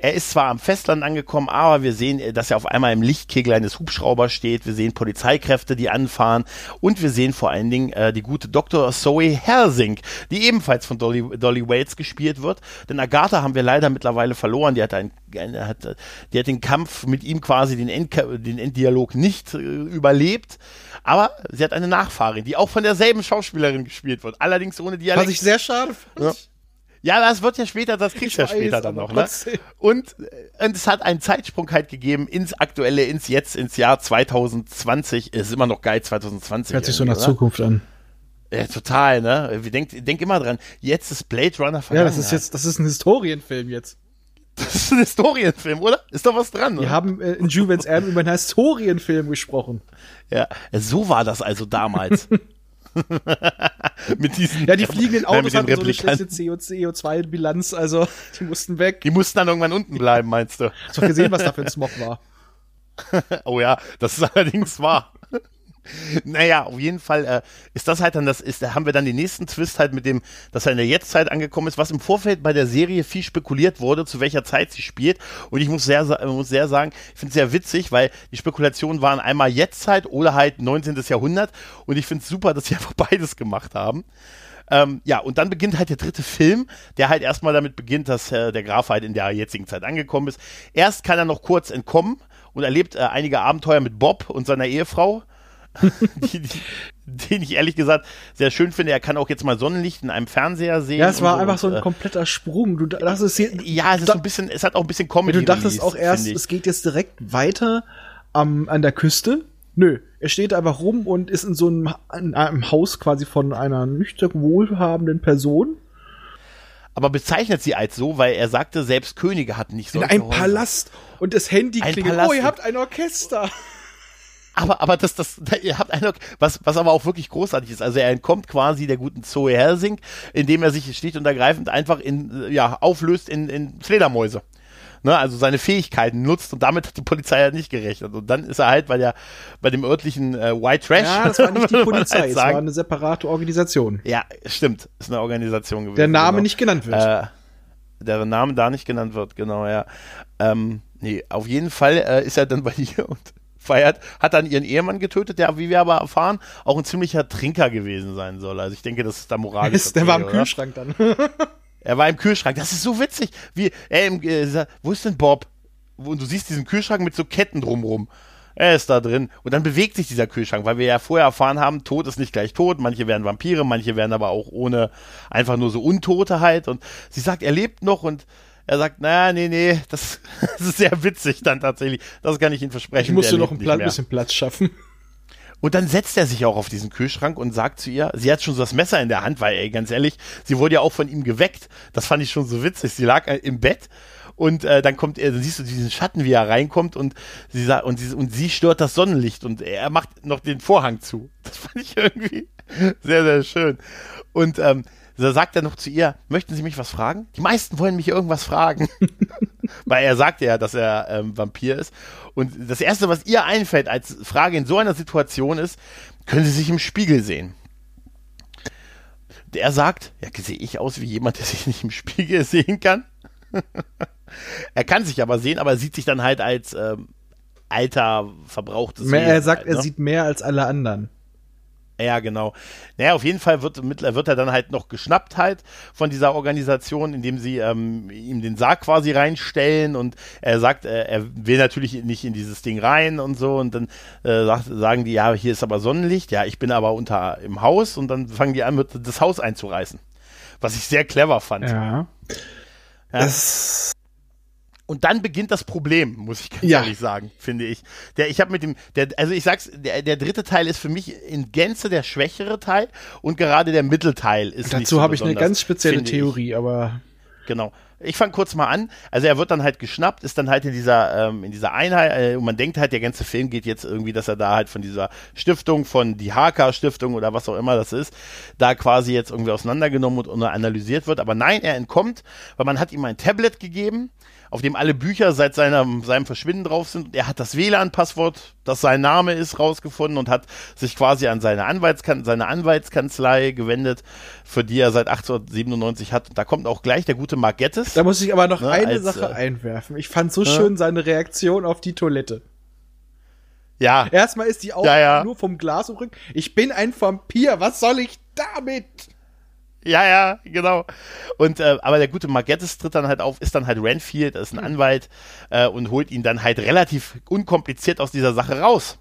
er ist zwar am Festland angekommen, aber wir sehen, äh, dass er auf einmal im Lichtkegel eines Hubschraubers steht. Wir sehen Polizeikräfte, die anfahren. Und wir sehen vor allen Dingen äh, die gute Dr. Zoe Helsing, die ebenfalls von Dolly, Dolly Wales gespielt wird. Denn Agatha haben wir leider mittlerweile verloren. Die hat, ein, eine, hat, die hat den Kampf mit ihm quasi, den, End, den Enddialog nicht äh, überlebt. Aber sie hat eine Nachfahrin, die auch von derselben Schauspielerin gespielt wird. Allerdings ohne Dialekt. Was ich sehr schade fand. Ja. Ja, das wird ja später, das kriegst du ja später dann noch. Ne? Und, und es hat einen Zeitsprung halt gegeben ins Aktuelle, ins Jetzt, ins Jahr 2020. Es ist immer noch geil, 2020. Hört sich so nach oder? Zukunft an. Ja, total, ne? Denk, denk immer dran. Jetzt ist Blade Runner Ja, das ist jetzt, das ist ein Historienfilm jetzt. Das ist ein Historienfilm, oder? Ist doch was dran, Wir oder? haben äh, in Juvens Erben über einen Historienfilm gesprochen. Ja, so war das also damals. (laughs) (laughs) mit diesen ja, die fliegenden Autos hatten so eine schlechte CO2-Bilanz, also (laughs) die mussten weg. Die mussten dann irgendwann unten bleiben, meinst du? Hast du gesehen, was da für ein (laughs) Smog war? oh ja, das ist allerdings wahr. Naja, auf jeden Fall äh, ist das halt dann das, ist, da haben wir dann den nächsten Twist halt mit dem, dass er in der Jetztzeit angekommen ist, was im Vorfeld bei der Serie viel spekuliert wurde, zu welcher Zeit sie spielt. Und ich muss sehr, muss sehr sagen, ich finde es sehr witzig, weil die Spekulationen waren einmal Jetztzeit oder halt 19. Jahrhundert. Und ich finde es super, dass sie (laughs) einfach beides gemacht haben. Ähm, ja, und dann beginnt halt der dritte Film, der halt erstmal damit beginnt, dass äh, der Graf halt in der jetzigen Zeit angekommen ist. Erst kann er noch kurz entkommen und erlebt äh, einige Abenteuer mit Bob und seiner Ehefrau. (laughs) die, die, den ich ehrlich gesagt sehr schön finde. Er kann auch jetzt mal Sonnenlicht in einem Fernseher sehen. Ja, es war so einfach so ein äh, kompletter Sprung. Du dachtest hier, ja, es ist so ein bisschen, es hat auch ein bisschen Comedy. Du dachtest auch erst, es geht jetzt direkt weiter am, an der Küste Nö, er steht einfach rum und ist in so einem, in einem Haus quasi von einer nüchtern wohlhabenden Person. Aber bezeichnet sie als so, weil er sagte, selbst Könige hatten nicht so. In einem Palast und das Handy Ein klingelt. Palast. Oh, ihr habt ein Orchester. Aber, aber das, das, ihr habt einen, was, was aber auch wirklich großartig ist. Also er entkommt quasi der guten Zoe Helsing, indem er sich schlicht und ergreifend einfach in, äh, ja, auflöst in, in Fledermäuse. Ne, also seine Fähigkeiten nutzt und damit hat die Polizei halt nicht gerechnet. Und dann ist er halt bei der, bei dem örtlichen äh, White Trash. Ja, das war nicht die (laughs) Polizei, halt es war eine separate Organisation. Ja, stimmt. Ist eine Organisation gewesen. Der Name genau. nicht genannt wird. Äh, der Name da nicht genannt wird, genau, ja. Ähm, nee, auf jeden Fall äh, ist er dann bei (laughs) ihr und feiert, hat dann ihren Ehemann getötet, der, wie wir aber erfahren, auch ein ziemlicher Trinker gewesen sein soll. Also ich denke, das ist da moralisch. Ist, der war im oder? Kühlschrank dann. (laughs) Er war im Kühlschrank. Das ist so witzig. Wie, er im, äh, wo ist denn Bob? Und du siehst diesen Kühlschrank mit so Ketten drumrum. Er ist da drin. Und dann bewegt sich dieser Kühlschrank, weil wir ja vorher erfahren haben, Tod ist nicht gleich tot. Manche werden Vampire, manche werden aber auch ohne, einfach nur so Untote halt. Und sie sagt, er lebt noch und er sagt, naja, nee, nee, das, (laughs) das ist sehr witzig dann tatsächlich. Das kann ich Ihnen versprechen. Ich musste noch ein Pla bisschen Platz schaffen. Und dann setzt er sich auch auf diesen Kühlschrank und sagt zu ihr, sie hat schon so das Messer in der Hand, weil, ey, ganz ehrlich, sie wurde ja auch von ihm geweckt. Das fand ich schon so witzig. Sie lag äh, im Bett und äh, dann kommt er, dann siehst du diesen Schatten, wie er reinkommt und sie sagt, und sie, und sie stört das Sonnenlicht und er macht noch den Vorhang zu. Das fand ich (laughs) irgendwie sehr, sehr schön. Und ähm, da sagt er noch zu ihr, möchten Sie mich was fragen? Die meisten wollen mich irgendwas fragen. (laughs) Weil er sagte ja, dass er ähm, Vampir ist. Und das Erste, was ihr einfällt als Frage in so einer Situation ist, können Sie sich im Spiegel sehen? Der sagt, ja, sehe ich aus wie jemand, der sich nicht im Spiegel sehen kann? (laughs) er kann sich aber sehen, aber er sieht sich dann halt als ähm, alter, verbrauchtes Mehr, er sagt, halt, er ne? sieht mehr als alle anderen. Ja, genau. Naja, auf jeden Fall wird, wird er dann halt noch geschnappt halt von dieser Organisation, indem sie ähm, ihm den Sarg quasi reinstellen und er sagt, äh, er will natürlich nicht in dieses Ding rein und so und dann äh, sagt, sagen die, ja, hier ist aber Sonnenlicht, ja, ich bin aber unter im Haus und dann fangen die an, mit das Haus einzureißen. Was ich sehr clever fand. Ja. Ja. Das, Und dann beginnt das Problem, muss ich ganz Ja. ehrlich sagen, finde ich. Der, ich habe mit dem, der, also ich sag's, der, der dritte Teil ist für mich in Gänze der schwächere Teil und gerade der Mittelteil ist dazu so habe ich eine ganz spezielle finde ich. Theorie, aber Genau. Ich fange kurz mal an. Also er wird dann halt geschnappt, ist dann halt in dieser ähm, in dieser Einheit äh, und man denkt halt, der ganze Film geht jetzt irgendwie, dass er da halt von dieser Stiftung, von die HK Stiftung oder was auch immer das ist, da quasi jetzt irgendwie auseinandergenommen und analysiert wird. Aber nein, er entkommt, weil man hat ihm ein Tablet gegeben, auf dem alle Bücher seit seinem, seinem Verschwinden drauf sind. Er hat das WLAN-Passwort, das sein Name ist, rausgefunden und hat sich quasi an seine, Anwaltskan seine Anwaltskanzlei gewendet, für die er seit 1897 hat. Und da kommt auch gleich der gute Mark Gettis. da muss ich aber noch Ne, eine als, Sache äh, einwerfen. Ich fand so schön seine Reaktion auf die Toilette. Ja, Erstmal ist die auch Ja, ja. nur vom Glas umrückt. Ich bin ein Vampir, was soll ich damit? Ja, ja, genau. Und äh, aber der gute Margettis tritt dann halt auf, ist dann halt Renfield, ist ein Anwalt äh, und holt ihn dann halt relativ unkompliziert aus dieser Sache raus.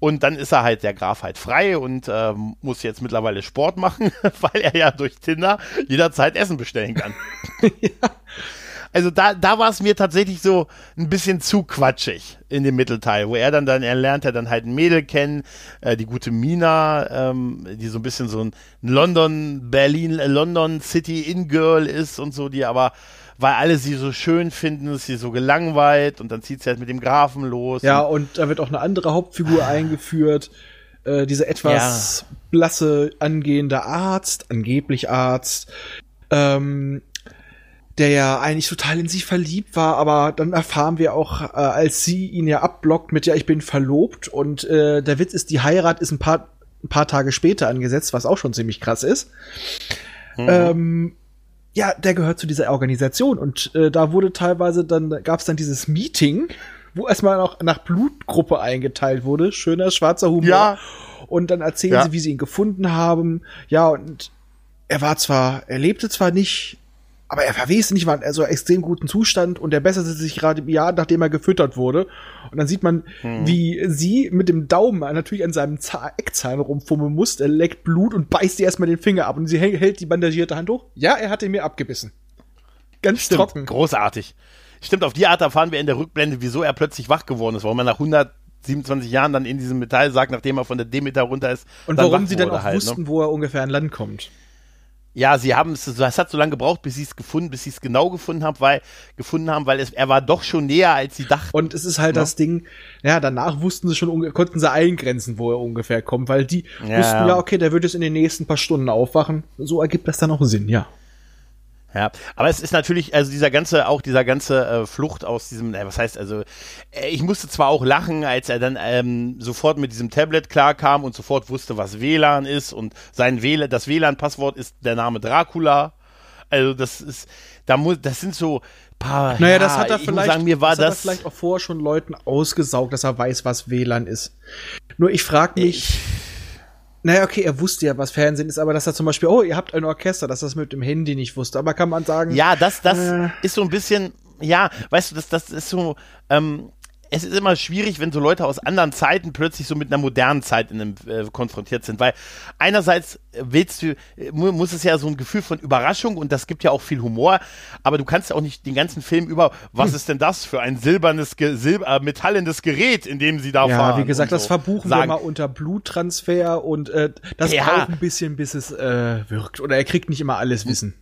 Und dann ist er halt der Graf halt frei und ähm, muss jetzt mittlerweile Sport machen, (laughs) weil er ja durch Tinder jederzeit Essen bestellen kann. (laughs) (laughs) Also da, da war es mir tatsächlich so ein bisschen zu quatschig in dem Mittelteil, wo er dann, dann er lernt er dann halt ein Mädel kennen, äh, die gute Mina, ähm, die so ein bisschen so ein London, Berlin, äh, London City In-Girl ist und so, die aber, weil alle sie so schön finden, ist sie so gelangweilt und dann zieht sie halt mit dem Grafen los. Ja, und, und da wird auch eine andere Hauptfigur eingeführt. Äh, dieser etwas blasse, angehende Arzt, angeblich Arzt, ähm, der ja eigentlich total in sie verliebt war, aber dann erfahren wir auch, äh, als sie ihn ja abblockt mit, ja, ich bin verlobt und äh, der Witz ist, die Heirat ist ein paar, ein paar Tage später angesetzt, was auch schon ziemlich krass ist. Ähm, ja, der gehört zu dieser Organisation und äh, da wurde teilweise dann, gab es dann dieses Meeting, wo erstmal noch nach Blutgruppe eingeteilt wurde. Schöner schwarzer Humor. Ja. Und dann erzählen Ja. sie, wie sie ihn gefunden haben. Ja, und er war zwar, er lebte zwar nicht, aber er war wesentlich, war in also extrem guten Zustand und er besserte sich gerade im Jahr, nachdem er gefüttert wurde. Und dann sieht man, wie sie mit dem Daumen natürlich an seinem Zah Eckzahn rumfummeln muss. Er leckt Blut und beißt ihr erstmal den Finger ab. Und sie hält die bandagierte Hand hoch. Ja, er hat ihn mir abgebissen. Ganz Stimmt, trocken. großartig. Stimmt, auf die Art erfahren wir in der Rückblende, wieso er plötzlich wach geworden ist, warum er nach 100 27 Jahren dann in diesem Metallsack, nachdem er von der Demeter runter ist. Und warum sie dann auch halt, ne? wussten, ne? wo er ungefähr an Land kommt. Ja, sie haben es, es hat so lange gebraucht, bis sie es gefunden, bis sie es genau gefunden haben, weil gefunden haben, weil es, er war doch schon näher, als sie dachten. Und es ist halt ja. das Ding, ja, danach wussten sie schon, konnten sie eingrenzen, wo er ungefähr kommt, weil die ja. wussten ja, okay, der wird jetzt in den nächsten paar Stunden aufwachen. So ergibt das dann auch Sinn, ja. Ja, aber es ist natürlich, also dieser ganze, auch dieser ganze äh, Flucht aus diesem, äh, was heißt, also, äh, ich musste zwar auch lachen, als er dann ähm, sofort mit diesem Tablet klarkam und sofort wusste, was WLAN ist und sein WLAN, das WLAN-Passwort ist der Name Dracula. Also das ist, da muss, das sind so paar. Naja, ja, das hat er vielleicht, sagen, mir war das, das, er vielleicht auch vorher schon Leuten ausgesaugt, dass er weiß, was WLAN ist. Nur ich frage mich. Ich, naja, okay, er wusste ja, was Fernsehen ist, aber dass er zum Beispiel, oh, ihr habt ein Orchester, dass er das mit dem Handy nicht wusste. Aber kann man sagen. Ja, das, das äh, ist so ein bisschen, ja, weißt du, das, das ist so, ähm, es ist immer schwierig, wenn so Leute aus anderen Zeiten plötzlich so mit einer modernen Zeit in einem, äh, konfrontiert sind, weil einerseits willst du, muss es ja so ein Gefühl von Überraschung und das gibt ja auch viel Humor, aber du kannst ja auch nicht den ganzen Film über, was hm. ist denn das für ein silbernes, silber, äh, metallendes Gerät, in dem sie da ja, fahren. Ja, wie gesagt, so das verbuchen sagen. wir mal unter Bluttransfer und äh, das ja. braucht ein bisschen, bis es äh, wirkt. Oder er kriegt nicht immer alles Wissen.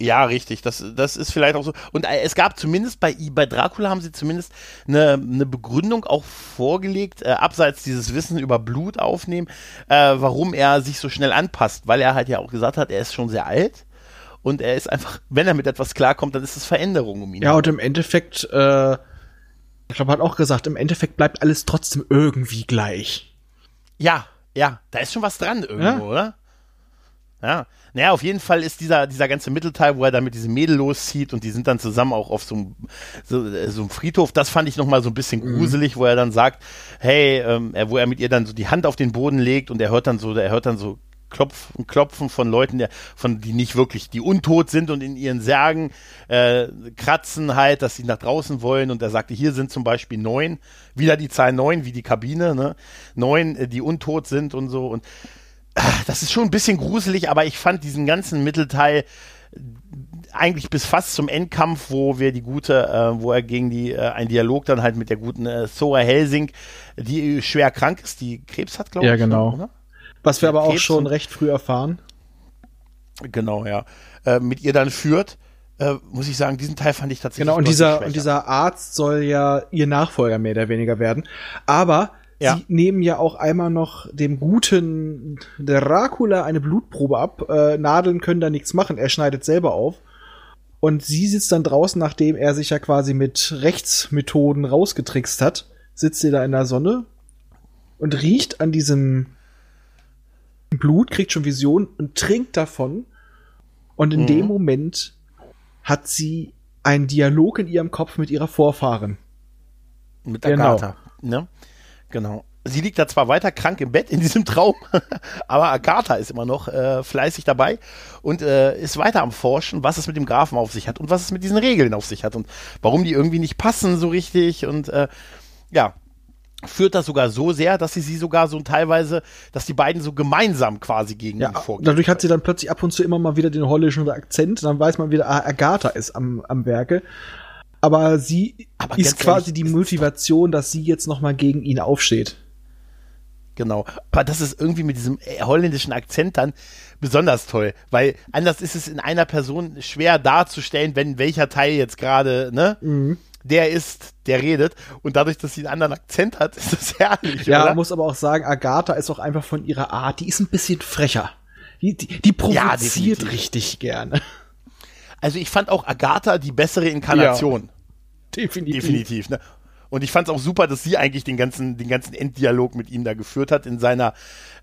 Ja, richtig. Das, das ist vielleicht auch so. Und äh, es gab zumindest bei, bei Dracula haben sie zumindest eine, eine Begründung auch vorgelegt, äh, abseits dieses Wissen über Blut aufnehmen, äh, warum er sich so schnell anpasst, weil er halt ja auch gesagt hat, er ist schon sehr alt und er ist einfach, wenn er mit etwas klarkommt, dann ist es Veränderung um ihn. Ja, und im Endeffekt, äh, ich glaube, hat auch gesagt, im Endeffekt bleibt alles trotzdem irgendwie gleich. Ja, ja, da ist schon was dran irgendwo, ja? oder? Ja, naja, auf jeden Fall ist dieser, dieser ganze Mittelteil, wo er dann mit diesem Mädel loszieht und die sind dann zusammen auch auf so einem, so, äh, so einem Friedhof, das fand ich nochmal so ein bisschen mhm. gruselig, mhm. wo er dann sagt, hey, ähm, wo er mit ihr dann so die Hand auf den Boden legt und er hört dann so, er hört dann so Klopfen, Klopfen von Leuten, der, von die nicht wirklich, die untot sind und in ihren Särgen äh, kratzen halt, dass sie nach draußen wollen. Und er sagte, hier sind zum Beispiel neun, wieder die Zahl neun, wie die Kabine, ne? Neun, äh, die untot sind und so. Und das ist schon ein bisschen gruselig, aber ich fand diesen ganzen Mittelteil eigentlich bis fast zum Endkampf, wo wir die gute, äh, wo er gegen die, äh, ein Dialog dann halt mit der guten äh, Sora Helsing, die schwer krank ist, die Krebs hat, glaube ich. Ja, genau. Schon, Was wir aber Krebs auch schon recht früh erfahren. Genau, ja. Äh, mit ihr dann führt. Äh, muss ich sagen, diesen Teil fand ich tatsächlich. Genau, und dieser, und dieser Arzt soll ja ihr Nachfolger mehr oder weniger werden. Aber ja. Sie nehmen ja auch einmal noch dem guten Dracula eine Blutprobe ab. Äh, Nadeln können da nichts machen. Er schneidet selber auf. Und sie sitzt dann draußen, nachdem er sich ja quasi mit Rechtsmethoden rausgetrickst hat, sitzt sie da in der Sonne und riecht an diesem Blut, kriegt schon Vision und trinkt davon. Und in mhm. dem Moment hat sie einen Dialog in ihrem Kopf mit ihrer Vorfahren. Mit Agatha, genau. ne? Genau. Sie liegt da zwar weiter krank im Bett in diesem Traum, (laughs) aber Agatha ist immer noch äh, fleißig dabei und äh, ist weiter am Forschen, was es mit dem Grafen auf sich hat und was es mit diesen Regeln auf sich hat und warum die irgendwie nicht passen so richtig und äh, ja, führt das sogar so sehr, dass sie sie sogar so teilweise, dass die beiden so gemeinsam quasi gegen ja, ihn vorgehen. Dadurch hat sie dann plötzlich ab und zu immer mal wieder den holländischen Akzent, dann weiß man wieder, ah, Agatha ist am, am Werke aber sie aber ist quasi die Motivation, dass sie jetzt noch mal gegen ihn aufsteht. Genau. Aber das ist irgendwie mit diesem äh, holländischen Akzent dann besonders toll, weil anders ist es in einer Person schwer darzustellen, wenn welcher Teil jetzt gerade, ne? Mhm. Der ist, der redet. Und dadurch, dass sie einen anderen Akzent hat, (laughs) ist das herrlich. Ja, man muss aber auch sagen, Agatha ist auch einfach von ihrer Art, die ist ein bisschen frecher. Die, die, die provoziert ja, richtig gerne. Also ich fand auch Agatha die bessere Inkarnation. Ja. Definitiv. Definitiv. Ne? Und ich fand es auch super, dass sie eigentlich den ganzen, den ganzen Enddialog mit ihm da geführt hat in seiner,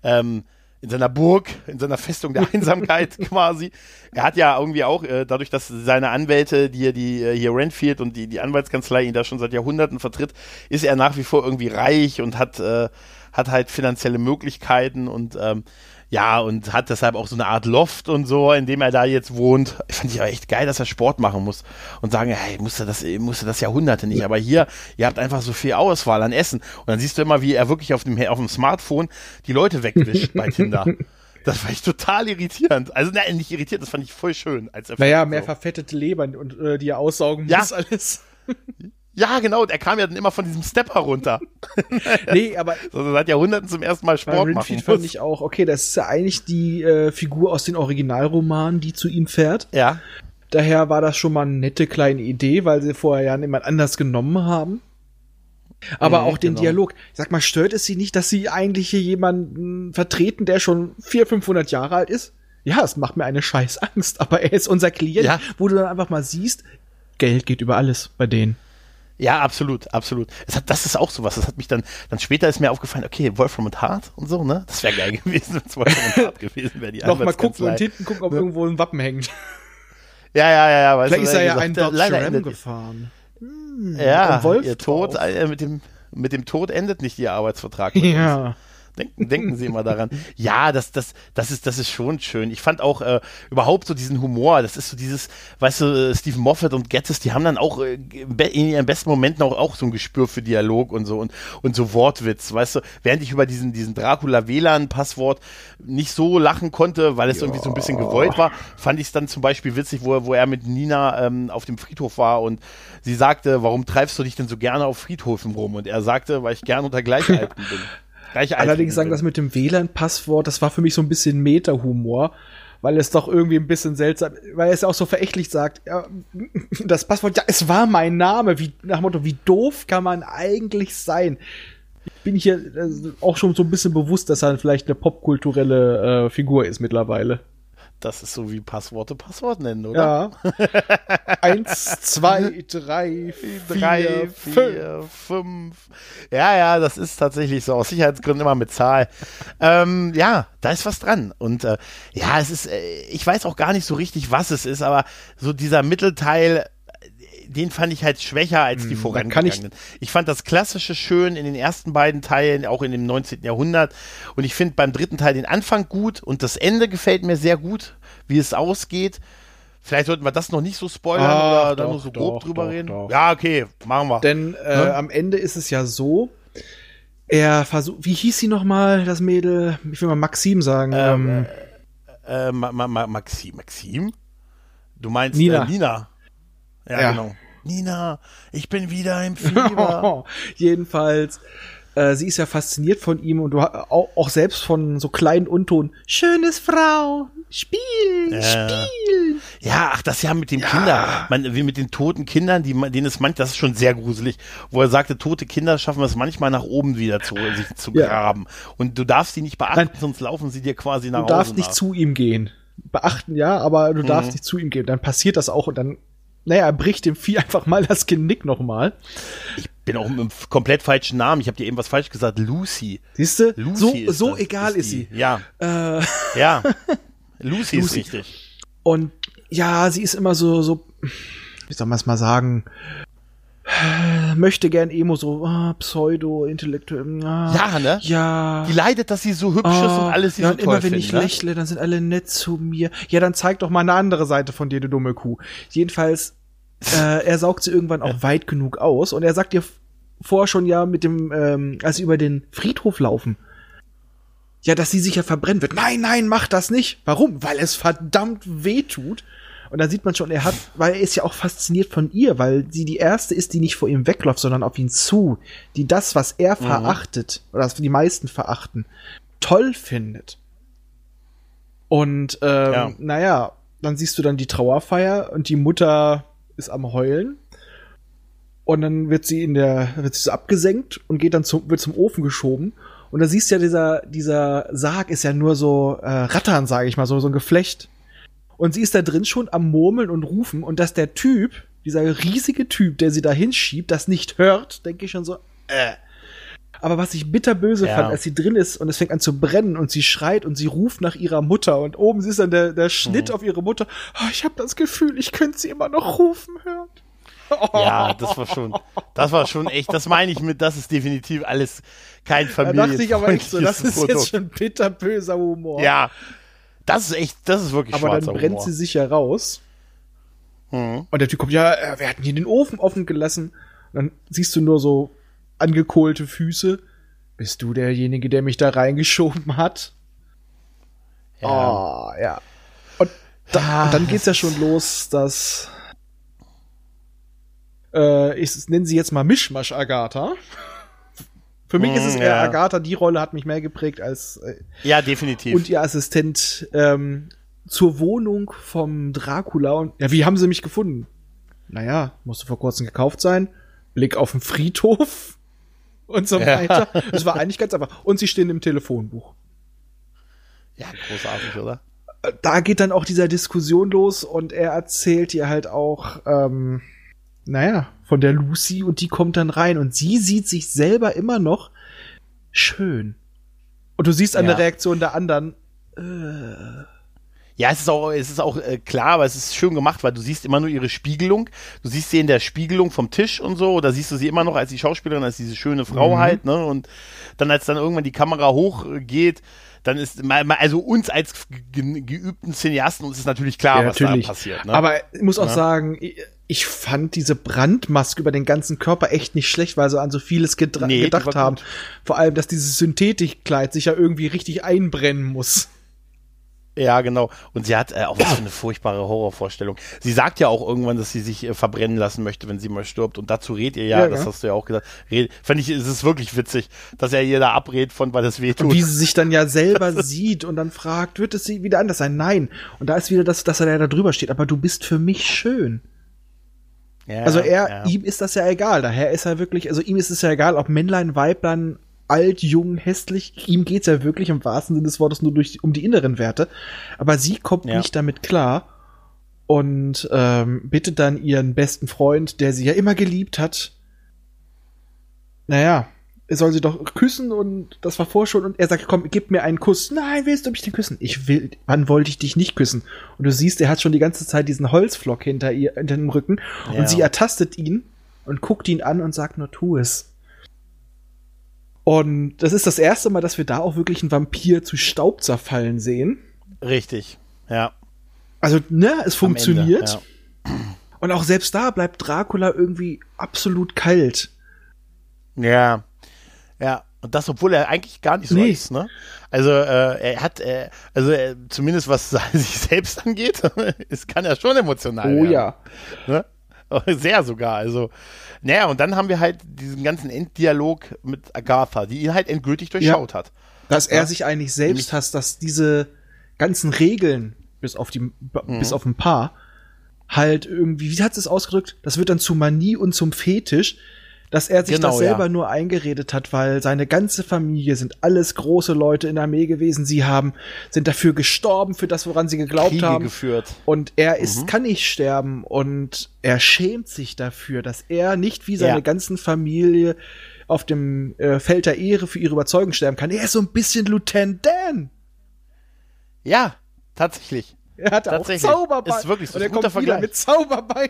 ähm, in seiner Burg, in seiner Festung der (laughs) Einsamkeit quasi. Er hat ja irgendwie auch, äh, dadurch, dass seine Anwälte, die, die äh, hier Renfield und die, die Anwaltskanzlei ihn da schon seit Jahrhunderten vertritt, ist er nach wie vor irgendwie reich und hat, äh, hat halt finanzielle Möglichkeiten und ähm, ja, und hat deshalb auch so eine Art Loft und so, in dem er da jetzt wohnt. Ich fand ich aber echt geil, dass er Sport machen muss und sagen, hey, musste das, musste das Jahrhunderte nicht. Aber hier, ihr habt einfach so viel Auswahl an Essen. Und dann siehst du immer, wie er wirklich auf dem, auf dem Smartphone die Leute wegwischt bei Tinder. (laughs) Das fand ich total irritierend. Also, nein, nicht irritiert, das fand ich voll schön. Als naja, mehr so. verfettete Leber und äh, die er aussaugen muss, ja. alles. (laughs) Ja, genau, der kam ja dann immer von diesem Stepper runter. (laughs) nee, aber. (laughs) Also seit Jahrhunderten zum ersten Mal Sport machen. fand ich auch, okay, das ist ja eigentlich die äh, Figur aus den Originalromanen, die zu ihm fährt. Ja. Daher war das schon mal eine nette kleine Idee, weil sie vorher ja niemand anders genommen haben. Aber mhm, auch den genau. Dialog. Ich sag mal, stört es sie nicht, dass sie eigentlich hier jemanden vertreten, der schon 400, 500 Jahre alt ist? Ja, es macht mir eine scheiß Angst, aber er ist unser Klient, ja. wo du dann einfach mal siehst, Geld geht über alles bei denen. Ja, absolut, absolut. Hat, das ist auch sowas. Das hat mich dann, dann später ist mir aufgefallen, okay, Wolfram und Hart und so, ne? Das wäre geil (laughs) gewesen, wenn es Wolfram und Hart gewesen wäre. Noch mal gucken und hinten gucken, ob irgendwo ein Wappen hängt. Ja, ja, ja, ja. Weißt Vielleicht du, ist er ja ein Dodge Ram gefahren. Hm, ja, ihr Tod, äh, mit dem, mit dem Tod endet nicht ihr Arbeitsvertrag. Ja. Denken, denken Sie immer daran. Ja, das, das, das ist, das ist schon schön. Ich fand auch äh, überhaupt so diesen Humor. Das ist so dieses, weißt du, äh, Stephen Moffat und Gettis, die haben dann auch äh, in ihren besten Momenten auch, auch so ein Gespür für Dialog und so und, und so Wortwitz. Weißt du, während ich über diesen, diesen Dracula WLAN-Passwort nicht so lachen konnte, weil es ja. irgendwie so ein bisschen gewollt war, fand ich es dann zum Beispiel witzig, wo, wo er mit Nina ähm, auf dem Friedhof war und sie sagte, warum treibst du dich denn so gerne auf Friedhofen rum? Und er sagte, weil ich gerne unter Gleichalten bin. Allerdings sagen das mit dem WLAN-Passwort, das war für mich so ein bisschen Meta-Humor, weil es doch irgendwie ein bisschen seltsam, weil es auch so verächtlich sagt, ja, (laughs) das Passwort, ja, es war mein Name, wie, nach dem Motto, wie doof kann man eigentlich sein? Ich bin hier äh, auch schon so ein bisschen bewusst, dass er vielleicht eine popkulturelle äh, Figur ist mittlerweile. Das ist so wie Passworte Passwort nennen, oder? Ja. (laughs) Eins, zwei, drei, vier, drei, vier fünf. fünf. Ja, ja, das ist tatsächlich so. Aus Sicherheitsgründen immer mit Zahl. ähm, ja, da ist was dran. Und äh, ja, es ist, äh, ich weiß auch gar nicht so richtig, was es ist, aber so dieser Mittelteil den fand ich halt schwächer als die hm, vorangegangenen. Ich, ich fand das Klassische schön in den ersten beiden Teilen, auch in dem 19. Jahrhundert. Und ich finde beim dritten Teil den Anfang gut und das Ende gefällt mir sehr gut, wie es ausgeht. Vielleicht sollten wir das noch nicht so spoilern ah, oder da nur so grob doch, drüber doch, reden. Doch. Ja, okay, machen wir. Denn äh, hm? am Ende ist es ja so, er versucht, wie hieß sie nochmal, das Mädel? Ich will mal Maxim sagen. Ähm, ähm, äh, äh, Ma Ma Ma Maxim, Maxim? Du meinst Nina. Äh, Nina. Ja, ja, genau. Nina, ich bin wieder im (laughs) Fieber. (laughs) Jedenfalls, äh, sie ist ja fasziniert von ihm und du auch, auch selbst von so kleinen Unton. Schönes Frau, Spiel, äh, Spiel. Ja, ach, das ja mit den ja. Kindern, man, wie mit den toten Kindern, die, denen es manchmal, das ist schon sehr gruselig, wo er sagte, tote Kinder schaffen es manchmal nach oben wieder zu, sich zu ja. graben. Und du darfst sie nicht beachten, Nein, sonst laufen sie dir quasi nach Hause. Du darfst nicht nach. zu ihm gehen. Beachten ja, aber du mhm. darfst nicht zu ihm gehen. Dann passiert das auch und dann naja, er bricht dem Vieh einfach mal das Genick nochmal. Ich bin auch mit einem komplett falschen Namen. Ich habe dir eben was falsch gesagt. Lucy. Siehst du? So, so das, egal ist, ist sie. Ja. Äh. Ja. Lucy, (laughs) Lucy ist richtig. Und ja, sie ist immer so, so, wie soll man es mal sagen, möchte gern Emo so ah, pseudo-intellektuell. Ah, ja, ne? Ja. Die leidet, dass sie so hübsch ah, ist und alles sie ja, so und immer wenn finden, ich ne? lächle, dann sind alle nett zu mir. Ja, dann zeig doch mal eine andere Seite von dir, du dumme Kuh. Jedenfalls, äh, er saugt sie irgendwann auch weit genug aus und er sagt dir vorher schon ja mit dem, ähm, als sie über den Friedhof laufen, ja, dass sie sich ja verbrennen wird. Nein, nein, mach das nicht. Warum? Weil es verdammt weh tut. Und da sieht man schon, er hat, weil er ist ja auch fasziniert von ihr, weil sie die erste ist, die nicht vor ihm wegläuft, sondern auf ihn zu, die das, was er mhm. verachtet, oder was die meisten verachten, toll findet. Und ähm, ja. naja, dann siehst du dann die Trauerfeier und die Mutter ist am Heulen. Und dann wird sie in der, wird sie so abgesenkt und geht dann zum, wird zum Ofen geschoben. Und da siehst du ja, dieser, dieser Sarg ist ja nur so äh, Rattern, sage ich mal, so, so ein Geflecht. Und sie ist da drin schon am Murmeln und Rufen. Und dass der Typ, dieser riesige Typ, der sie da hinschiebt, das nicht hört, denke ich schon so, äh. Aber was ich bitterböse ja. fand, als sie drin ist und es fängt an zu brennen und sie schreit und sie ruft nach ihrer Mutter und oben ist dann der, der Schnitt mhm. auf ihre Mutter. Oh, ich habe das Gefühl, ich könnte sie immer noch rufen hören. Ja, das war schon, das war schon echt, das meine ich mit, das ist definitiv alles kein Familie. Da dachte ich aber echt so, das ist Produkt. jetzt schon bitterböser Humor. Ja, das ist echt, das ist wirklich Aber dann brennt Humor. sie sich ja raus. Mhm. Und der Typ kommt, ja, äh, wir hatten hier den Ofen offen gelassen. Und dann siehst du nur so angekohlte Füße. Bist du derjenige, der mich da reingeschoben hat? Ja. Oh, ja. Und, da, und dann geht's ja schon los, dass Äh, ich nenne sie jetzt mal Mischmasch Agatha. Für mich ist es Mm, eher ja. Agatha, die Rolle hat mich mehr geprägt als äh, Ja, definitiv. und ihr Assistent ähm, zur Wohnung vom Dracula. Und ja, wie haben sie mich gefunden? Naja, musste vor kurzem gekauft sein. Blick auf den Friedhof und so Ja. weiter. Es war eigentlich ganz einfach. Und sie stehen im Telefonbuch. ja, großartig, oder? Da geht dann auch dieser Diskussion los und er erzählt ihr halt auch, ähm, naja, von der Lucy und die kommt dann rein und sie sieht sich selber immer noch schön. Und du siehst an Ja. der Reaktion der anderen, Ja, es ist auch, es ist auch äh, klar, aber es ist schön gemacht, weil du siehst immer nur ihre Spiegelung. Du siehst sie in der Spiegelung vom Tisch und so, oder siehst du sie immer noch als die Schauspielerin, als diese schöne Frau Mhm. halt, ne? Und dann, als dann irgendwann die Kamera hochgeht, dann ist, mal- mal- also uns als ge geübten Cineasten, uns ist natürlich klar, Ja, was natürlich. da passiert. Ne? Aber ich muss auch Ja. sagen, ich, fand diese Brandmaske über den ganzen Körper echt nicht schlecht, weil sie an so vieles Nee, gedacht haben. gut. Vor allem, dass dieses Synthetikkleid sich ja irgendwie richtig einbrennen muss. Ja, genau. Und sie hat äh, auch was für eine furchtbare Horrorvorstellung. Sie sagt ja auch irgendwann, dass sie sich äh, verbrennen lassen möchte, wenn sie mal stirbt. Und dazu redet ihr ja, Ja, das ja. hast du ja auch gesagt. Red, fand ich, es ist wirklich witzig, dass er ihr da abrät von, weil das weh Und wie sie sich dann ja selber (laughs) sieht und dann fragt, wird es sie wieder anders sein? Nein. Und da ist wieder das, dass er da drüber steht. Aber du bist für mich schön. Ja, Also er, ihm ist das ja egal. Daher ist er wirklich, also ihm ist es ja egal, ob Männlein, Weiblein, alt, jung, hässlich. Ihm geht's ja wirklich im wahrsten Sinne des Wortes nur durch, um die inneren Werte. Aber sie kommt Ja. nicht damit klar und ähm, bittet dann ihren besten Freund, der sie ja immer geliebt hat, naja, er soll sie doch küssen und das war vorher schon und er sagt, komm, gib mir einen Kuss. Nein, willst du mich denn küssen? Ich will, wann wollte ich dich nicht küssen? Und du siehst, er hat schon die ganze Zeit diesen Holzflock hinter ihr, hinter dem Rücken Ja. und sie ertastet ihn und guckt ihn an und sagt nur, tu es. Und das ist das erste Mal, dass wir da auch wirklich einen Vampir zu Staub zerfallen sehen. Richtig. Ja. Also, ne, es am funktioniert. Ende, ja. Und auch selbst da bleibt Dracula irgendwie absolut kalt. Ja. Ja. Und das, obwohl er eigentlich gar nicht so Nee. ist, ne? Also, äh, er hat, äh, also äh, zumindest was (laughs) sich selbst angeht, (laughs) es kann ja schon emotional Oh werden. ja. Ne? (laughs) Sehr sogar. Also, naja, und dann haben wir halt diesen ganzen Enddialog mit Agatha, die ihn halt endgültig durchschaut hat. Dass er Ja. sich eigentlich selbst hasst, dass diese ganzen Regeln, bis auf die, Mhm. bis auf ein paar, halt irgendwie, wie hat es ausgedrückt? Das wird dann zu Manie und zum Fetisch, dass er sich Genau, das selber ja. nur eingeredet hat, weil seine ganze Familie sind alles große Leute in der Armee gewesen. Sie haben, sind dafür gestorben für das, woran sie geglaubt Kriege haben. geführt. Und er ist, Mhm. kann nicht sterben und er schämt sich dafür, dass er nicht wie seine Ja. ganzen Familie auf dem äh, Feld der Ehre für ihre Überzeugung sterben kann. Er ist so ein bisschen Lieutenant Dan. Ja, tatsächlich. Er hat auch. Zauberbein. Ist wirklich so. Und er kommt wieder mit Zauberbein.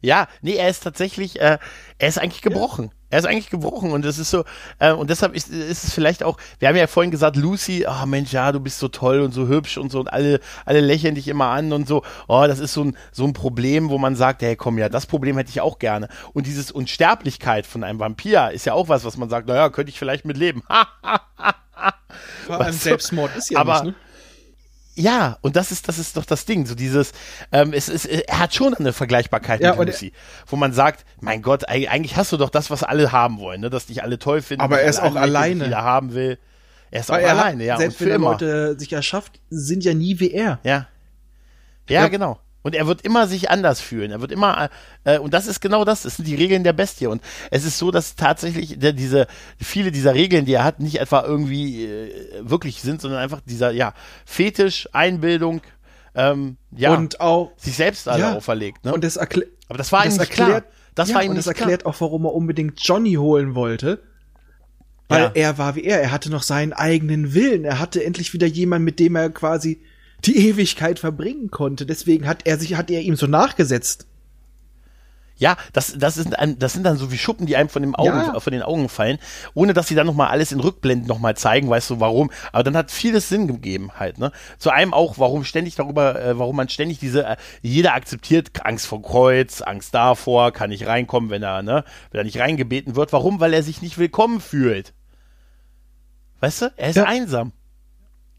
Ja, nee, er ist tatsächlich, äh, er ist eigentlich gebrochen. Er ist eigentlich gebrochen und es ist so, äh, und deshalb ist, ist es vielleicht auch, wir haben ja vorhin gesagt, Lucy, oh Mensch, ja, du bist so toll und so hübsch und so und alle, alle lächeln dich immer an und so, oh, das ist so ein, so ein Problem, wo man sagt, hey, komm, ja, das Problem hätte ich auch gerne. Und dieses Unsterblichkeit von einem Vampir ist ja auch was, was man sagt, naja, könnte ich vielleicht mit leben. (laughs) Vor allem? Selbstmord ist ja Aber- nicht, ne? Ja, und das ist, das ist doch das Ding, so dieses, ähm, es ist, er hat schon eine Vergleichbarkeit Ja, mit Lucy, wo man sagt, mein Gott, eig- eigentlich hast du doch das, was alle haben wollen, ne, dass dich alle toll finden. Aber er ist auch alleine. Jeder haben will. Er ist Weil auch alleine, hat, ja, und selbst für wenn er. Leute sich erschafft, sind ja nie wie er. Ja. Ja, Ja. genau. Und er wird immer sich anders fühlen. Er wird immer, äh, und das ist genau das, das sind die Regeln der Bestie. Und es ist so, dass tatsächlich der, diese, viele dieser Regeln, die er hat, nicht etwa irgendwie äh, wirklich sind, sondern einfach dieser, ja, Fetisch, Einbildung, ähm, ja, Und auch, sich selbst alle Ja. auferlegt. Ne? und das, erklärt Aber das war ihm nicht erklärt, klar. Das ja, war ihm und das erklärt auch, warum er unbedingt Johnny holen wollte. Weil Ja. er war wie er. Er hatte noch seinen eigenen Willen. Er hatte endlich wieder jemanden, mit dem er quasi die Ewigkeit verbringen konnte. Deswegen hat er sich, hat er ihm so nachgesetzt. Ja, das, das, ist ein, das sind dann so wie Schuppen, die einem von, dem Augen, Ja. von den Augen fallen, ohne dass sie dann nochmal alles in Rückblenden nochmal zeigen, weißt du warum. Aber dann hat vieles Sinn gegeben halt, ne? Zu einem auch, warum ständig darüber, äh, warum man ständig diese, äh, jeder akzeptiert Angst vor Kreuz, Angst davor, kann nicht reinkommen, wenn er, ne, wenn er nicht reingebeten wird. Warum? Weil er sich nicht willkommen fühlt. Weißt du? Er ist Ja. einsam.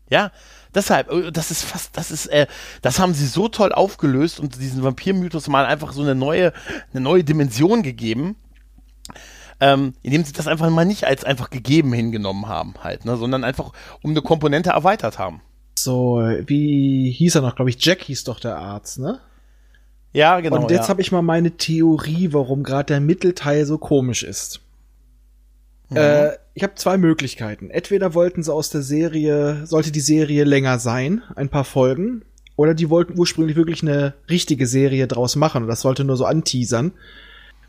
Ja, deshalb, äh, das ist fast, das ist, äh, das haben sie so toll aufgelöst und diesen Vampirmythos mal einfach so eine neue, eine neue Dimension gegeben. Ähm, indem sie das einfach mal nicht als einfach gegeben hingenommen haben, halt, ne, sondern einfach um eine Komponente erweitert haben. So, wie hieß er noch, glaube ich, Jack hieß doch der Arzt, ne? Ja, genau. Und jetzt ja. habe ich mal meine Theorie, warum gerade der Mittelteil so komisch ist. Mhm. Äh, ich habe zwei Möglichkeiten. Entweder wollten sie aus der Serie, sollte die Serie länger sein, ein paar Folgen, oder die wollten ursprünglich wirklich eine richtige Serie draus machen und das sollte nur so anteasern.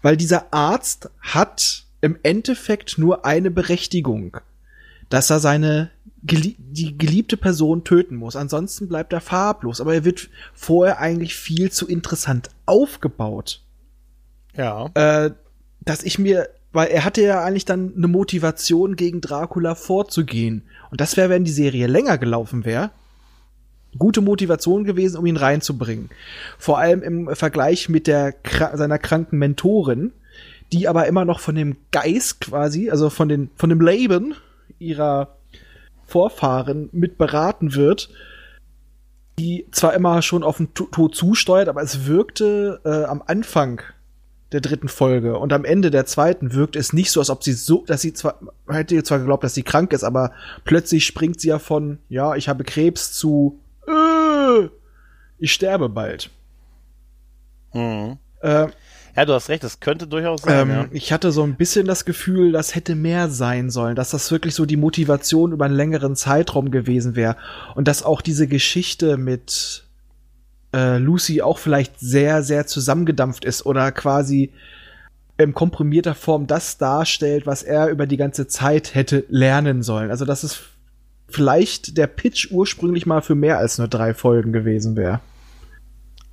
Weil dieser Arzt hat im Endeffekt nur eine Berechtigung, dass er seine die geliebte Person töten muss. Ansonsten bleibt er farblos. Aber er wird vorher eigentlich viel zu interessant aufgebaut. Ja. Äh, dass ich mir, weil er hatte ja eigentlich dann eine Motivation gegen Dracula vorzugehen. Und das wäre, wenn die Serie länger gelaufen wäre, gute Motivation gewesen, um ihn reinzubringen. Vor allem im Vergleich mit der seiner kranken Mentorin, die aber immer noch von dem Geist quasi, also von den von dem Leben ihrer Vorfahren mit beraten wird, die zwar immer schon auf den Tod zusteuert, aber es wirkte äh, am Anfang der dritten Folge und am Ende der zweiten wirkt es nicht so, als ob sie so, dass sie zwar, hätte zwar geglaubt, dass sie krank ist, aber plötzlich springt sie ja von, ja, ich habe Krebs zu, äh, ich sterbe bald. Mhm. Äh, ja, du hast recht, das könnte durchaus sein. Ähm, ja. Ich hatte so ein bisschen das Gefühl, das hätte mehr sein sollen, dass das wirklich so die Motivation über einen längeren Zeitraum gewesen wäre und dass auch diese Geschichte mit äh, Lucy auch vielleicht sehr, sehr zusammengedampft ist oder quasi in komprimierter Form das darstellt, was er über die ganze Zeit hätte lernen sollen. Also dass es vielleicht der Pitch ursprünglich mal für mehr als nur drei Folgen gewesen wäre.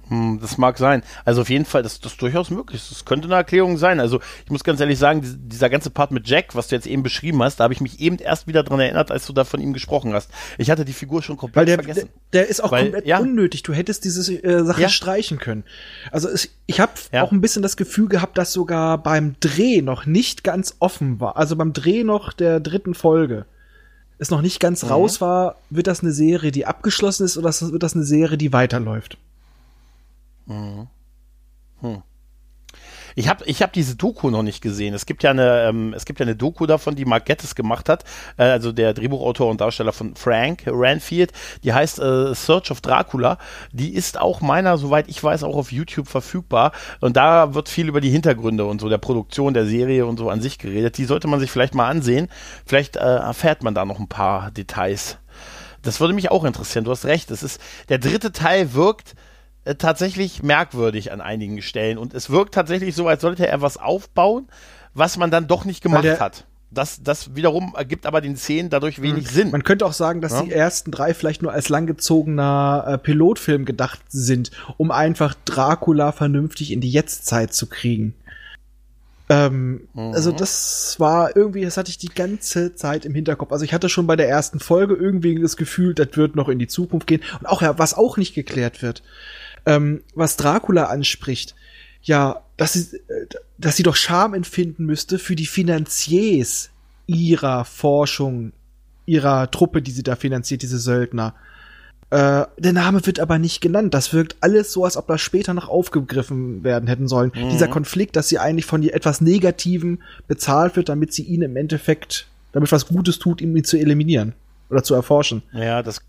Hm, das mag sein. Also auf jeden Fall, das, das ist durchaus möglich. Das könnte eine Erklärung sein. Also ich muss ganz ehrlich sagen, dieser ganze Part mit Jack, was du jetzt eben beschrieben hast, da habe ich mich eben erst wieder dran erinnert, als du da von ihm gesprochen hast. Ich hatte die Figur schon komplett der, vergessen. Der, der ist auch Weil, komplett ja. unnötig. Du hättest diese äh, Sache ja. streichen können. Also es, ich habe ja. auch ein bisschen das Gefühl gehabt, dass sogar beim Dreh noch nicht ganz offen war. Also beim Dreh noch der dritten Folge es noch nicht ganz mhm. raus war, wird das eine Serie, die abgeschlossen ist oder wird das eine Serie, die weiterläuft? Mhm. Hm. Ich habe ich hab diese Doku noch nicht gesehen. Es gibt ja eine, ähm, es gibt ja eine Doku davon, die Mark Gettis gemacht hat, äh, also der Drehbuchautor und Darsteller von Frank Ranfield. Die heißt äh, Search of Dracula. Die ist auch meiner, soweit ich weiß, auch auf YouTube verfügbar. Und da wird viel über die Hintergründe und so der Produktion der Serie und so an sich geredet. Die sollte man sich vielleicht mal ansehen. Vielleicht äh, erfährt man da noch ein paar Details. Das würde mich auch interessieren. Du hast recht. Es ist der dritte Teil wirkt äh, tatsächlich merkwürdig an einigen Stellen. Und es wirkt tatsächlich so, als sollte er was aufbauen, was man dann doch nicht gemacht hat. Das, das wiederum ergibt aber den Szenen dadurch wenig hm. Sinn. Man könnte auch sagen, dass ja? die ersten drei vielleicht nur als langgezogener äh, Pilotfilm gedacht sind, um einfach Dracula vernünftig in die Jetztzeit zu kriegen. Ähm, mhm. Also das war irgendwie, das hatte ich die ganze Zeit im Hinterkopf. Also ich hatte schon bei der ersten Folge irgendwie das Gefühl, das wird noch in die Zukunft gehen. Und auch ja, was auch nicht geklärt wird ähm, was Dracula anspricht, ja, dass sie, äh, dass sie doch Scham empfinden müsste für die Finanziers ihrer Forschung, ihrer Truppe, die sie da finanziert, diese Söldner. Äh, der Name wird aber nicht genannt. Das wirkt alles so, als ob das später noch aufgegriffen werden hätten sollen. Mhm. Dieser Konflikt, dass sie eigentlich von etwas Negativen bezahlt wird, damit sie ihn im Endeffekt, damit was Gutes tut, ihn zu eliminieren oder zu erforschen. Ja, das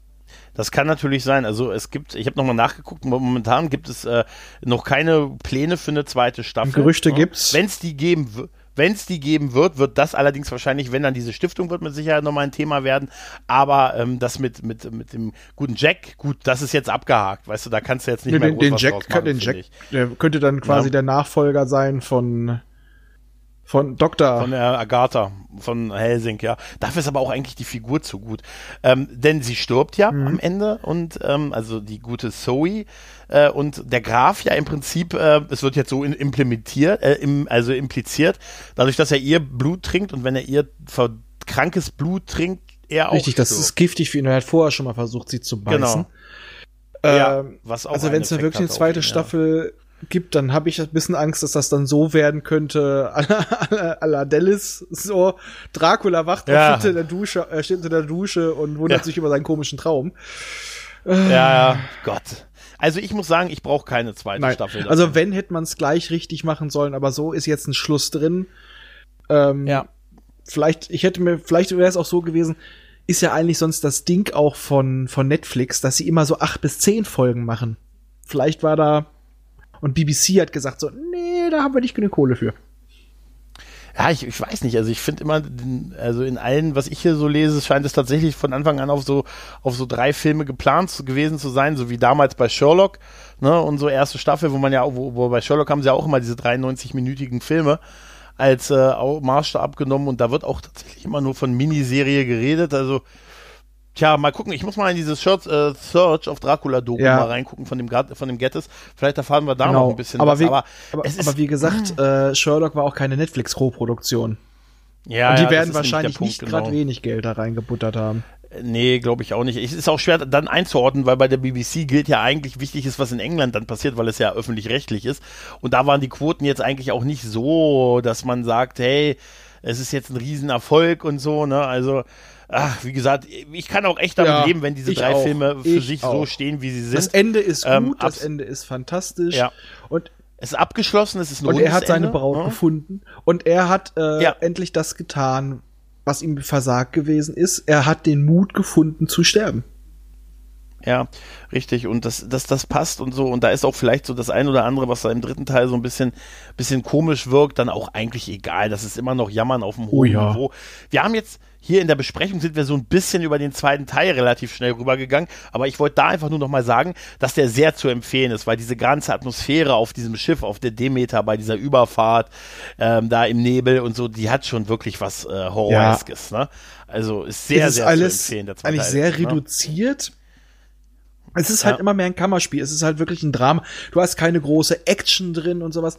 das kann natürlich sein. Also es gibt, ich habe nochmal nachgeguckt, momentan gibt es äh, noch keine Pläne für eine zweite Staffel. Gerüchte ja. gibt's. Wenn es die geben wird. Wenn es die geben wird, wird das allerdings wahrscheinlich, wenn dann diese Stiftung wird mit Sicherheit nochmal ein Thema werden. Aber ähm, das mit, mit, mit dem guten Jack, gut, das ist jetzt abgehakt. Weißt du, da kannst du jetzt nicht nee, mehr den, groß den was Jack, machen, den Jack, der könnte dann quasi ja. der Nachfolger sein von von Dr. Von der Agatha, von Helsing, ja. Dafür ist aber auch eigentlich die Figur zu gut. Ähm, denn sie stirbt ja mhm. am Ende und ähm, also die gute Zoe äh, und der Graf ja im Prinzip, äh, es wird jetzt so implementiert, äh, im, also impliziert, dadurch, dass er ihr Blut trinkt und wenn er ihr krankes Blut trinkt, er auch. Richtig, das ist giftig für ihn. Er hat vorher schon mal versucht, sie zu beißen. Genau. Ja, was auch also wenn es wirklich eine zweite ihn, Staffel ja gibt, dann habe ich ein bisschen Angst, dass das dann so werden könnte, (laughs) à la Dallas, so Dracula wacht Ja. auf, steht in der Dusche, äh, steht unter der Dusche und wundert Ja. sich über seinen komischen Traum. Ja, ja, Gott. Also ich muss sagen, ich brauche keine zweite Nein. Staffel. davon. Also wenn, hätte man es gleich richtig machen sollen, aber so ist jetzt ein Schluss drin. Ähm, ja. Vielleicht, ich hätte mir, vielleicht wäre es auch so gewesen, ist ja eigentlich sonst das Ding auch von, von Netflix, dass sie immer so acht bis zehn Folgen machen. Vielleicht war da, und BBC hat gesagt so, nee, da haben wir nicht genug Kohle für. Ja, ich, ich weiß nicht. Also ich finde immer, also in allen, was ich hier so lese, scheint es tatsächlich von Anfang an auf so auf so drei Filme geplant gewesen zu sein, so wie damals bei Sherlock, ne, und so erste Staffel, wo man ja, wo, wo bei Sherlock haben sie ja auch immer diese 93-minütigen Filme als äh, Maßstab genommen und da wird auch tatsächlich immer nur von Miniserie geredet. Also Tja, mal gucken. Ich muss mal in dieses Search, äh, Search of Dracula Doku Ja. mal reingucken von dem von dem Gettys. Vielleicht erfahren wir da noch ein bisschen aber was. Wie, aber, aber, es ist, aber wie gesagt, äh, Sherlock war auch keine Netflix-Co-Produktion. ja, und die ja, werden wahrscheinlich Punkt, nicht gerade genau. wenig Geld da reingebuttert haben. Nee, glaube ich auch nicht. Es ist auch schwer dann einzuordnen, weil bei der BBC gilt ja eigentlich wichtig ist, was in England dann passiert, weil es ja öffentlich-rechtlich ist. Und da waren die Quoten jetzt eigentlich auch nicht so, dass man sagt, hey, es ist jetzt ein Riesenerfolg und so, ne? Also, ach, wie gesagt, ich kann auch echt damit Ja, leben, wenn diese drei auch. Filme für Ich sich so auch. stehen, wie sie Das sind. Ende ist gut, Ähm, das Ende ist fantastisch. Ja. Und, Es ist abgeschlossen, es ist ein und er hat seine Ende, Braut ne? gefunden. Und er hat äh, Ja. endlich das getan, was ihm versagt gewesen ist. Er hat den Mut gefunden zu sterben. Ja, richtig. Und das, das, das passt und so. Und da ist auch vielleicht so das ein oder andere, was da im dritten Teil so ein bisschen, bisschen komisch wirkt, dann auch eigentlich egal. Das ist immer noch Jammern auf dem hohen Oh ja. Niveau. Wir haben jetzt hier in der Besprechung sind wir so ein bisschen über den zweiten Teil relativ schnell rübergegangen. Aber ich wollte da einfach nur noch mal sagen, dass der sehr zu empfehlen ist, weil diese ganze Atmosphäre auf diesem Schiff, auf der Demeter, bei dieser Überfahrt, ähm, da im Nebel und so, die hat schon wirklich was äh, Horroreskes. Ne? Also ist sehr, ist sehr alles zu empfehlen. Der zweite eigentlich Teil, sehr ne? reduziert. Es ist halt Ja. immer mehr ein Kammerspiel. Es ist halt wirklich ein Drama. Du hast keine große Action drin und sowas.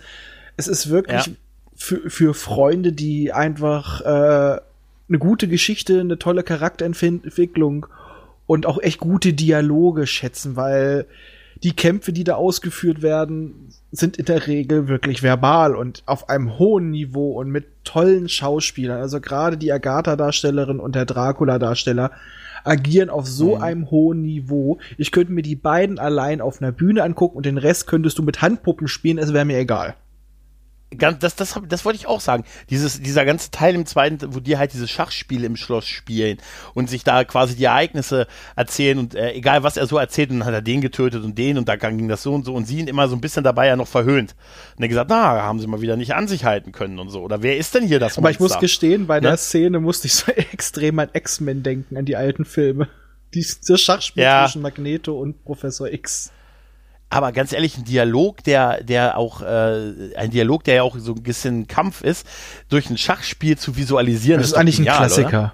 Es ist wirklich Ja. für, für Freunde, die einfach äh, eine gute Geschichte, eine tolle Charakterentwicklung und auch echt gute Dialoge schätzen, weil die Kämpfe, die da ausgeführt werden, sind in der Regel wirklich verbal und auf einem hohen Niveau und mit tollen Schauspielern. Also gerade die Agatha-Darstellerin und der Dracula-Darsteller agieren auf so Mhm. einem hohen Niveau. Ich könnte mir die beiden allein auf einer Bühne angucken und den Rest könntest du mit Handpuppen spielen, es wäre mir egal. Ganz, das, das, das wollte ich auch sagen. Dieses, dieser ganze Teil im zweiten, wo die halt diese Schachspiele im Schloss spielen und sich da quasi die Ereignisse erzählen und äh, egal was er so erzählt, dann hat er den getötet und den und da ging das so und so und sie ihn immer so ein bisschen dabei ja noch verhöhnt. Und er gesagt, na, haben sie mal wieder nicht an sich halten können und so. Oder wer ist denn hier das Aber ich muss Monster? gestehen, bei der Ne? Szene musste ich so (laughs) extrem an X-Men denken, an die alten Filme. Dieses Schachspiel Ja. zwischen Magneto und Professor X. Aber ganz ehrlich, ein Dialog, der, der auch, äh, ein Dialog, der ja auch so ein bisschen Kampf ist, durch ein Schachspiel zu visualisieren, Das ist doch eigentlich ein genial, Klassiker. Oder?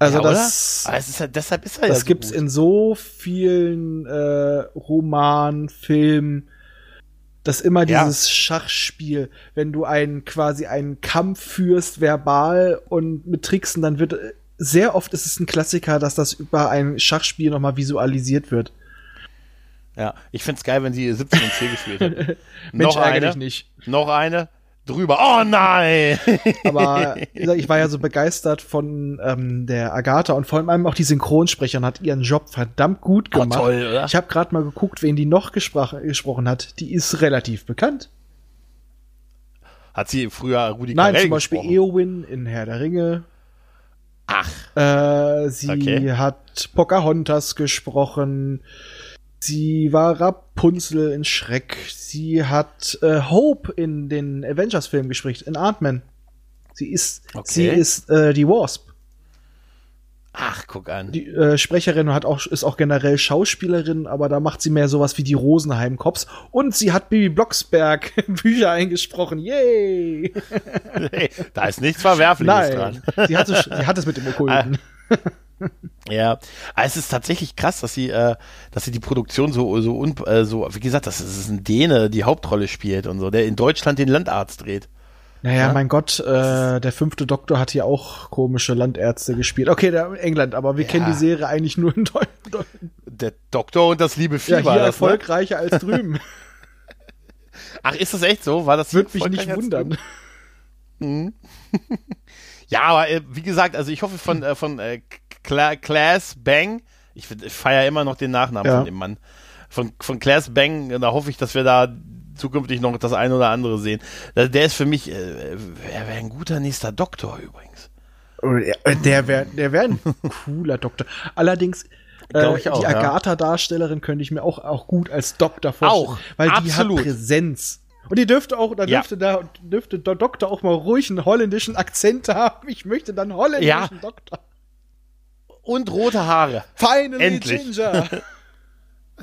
Also ja, das, ist halt, deshalb ist er das ja so gibt's gut. in so vielen äh, Romanen, Filmen, dass immer Ja. dieses Schachspiel, wenn du einen quasi einen Kampf führst, verbal und mit Tricksen, dann wird äh, sehr oft ist es ein Klassiker, dass das über ein Schachspiel nochmal visualisiert wird. Ja, ich find's geil, wenn sie 17 und C gespielt hat. (laughs) Mensch, noch eine, nicht. noch eine, drüber. Oh nein! (laughs) Aber (laughs) ich war ja so begeistert von ähm, der Agatha und vor allem auch die Synchronsprecherin hat ihren Job verdammt gut Oh, gemacht. toll, oder? Ich habe gerade mal geguckt, wen die noch gesprochen hat. Die ist relativ bekannt. Hat sie früher Rudi Nein, Carell zum Beispiel gesprochen? Eowyn in Herr der Ringe. Ach, Äh, sie Okay. hat Pocahontas gesprochen. Sie war Rapunzel in Schreck. Sie hat äh, Hope in den Avengers-Filmen gesprochen, in Ant-Man. Sie ist, Okay. sie ist äh, die Wasp. ach, guck an. Die äh, Sprecherin hat auch, ist auch generell Schauspielerin, aber da macht sie mehr sowas wie die Rosenheim-Cops. Und sie hat Bibi Blocksberg (laughs) Bücher eingesprochen. Yay! (laughs) Hey, da ist nichts Verwerfliches Nein, dran. sie hat, es, sie hat es mit dem Okkulten. (laughs) (laughs) Ja, aber es ist tatsächlich krass, dass sie, äh, dass sie die Produktion so, so, un, äh, so, wie gesagt, das ist ein Däne, die Hauptrolle spielt und so, der in Deutschland den Landarzt dreht. Naja, Ja? mein Gott, äh, der fünfte Doktor hat hier auch komische Landärzte gespielt. Okay, der England, aber wir Ja. kennen die Serie eigentlich nur in Deutschland. Der Doktor und das liebe Ja, Vieh hier war das, ne? erfolgreicher als (laughs) drüben. Ach, ist das echt so? War das Würde mich nicht wundern. Mhm. (laughs) ja, aber äh, wie gesagt, also ich hoffe von, äh, von äh, Cla Class Bang, ich, ich feiere immer noch den Nachnamen Ja. von dem Mann, von, von Class Bang, da hoffe ich, dass wir da zukünftig noch das eine oder andere sehen. Der der ist für mich, äh, er wäre ein guter nächster Doktor übrigens. Äh, Der wäre der wär ein (laughs) cooler Doktor. Allerdings, äh, Glaub ich auch, die. Agatha-Darstellerin könnte ich mir auch, auch gut als Doktor vorstellen. Auch, Weil die absolut. hat Präsenz. Und die dürfte auch, da Ja. dürfte da, dürfte der Doktor auch mal ruhig einen holländischen Akzent haben. Ich möchte dann holländischen Ja. Doktor. Und rote Haare. Finally Endlich. Ginger. (laughs)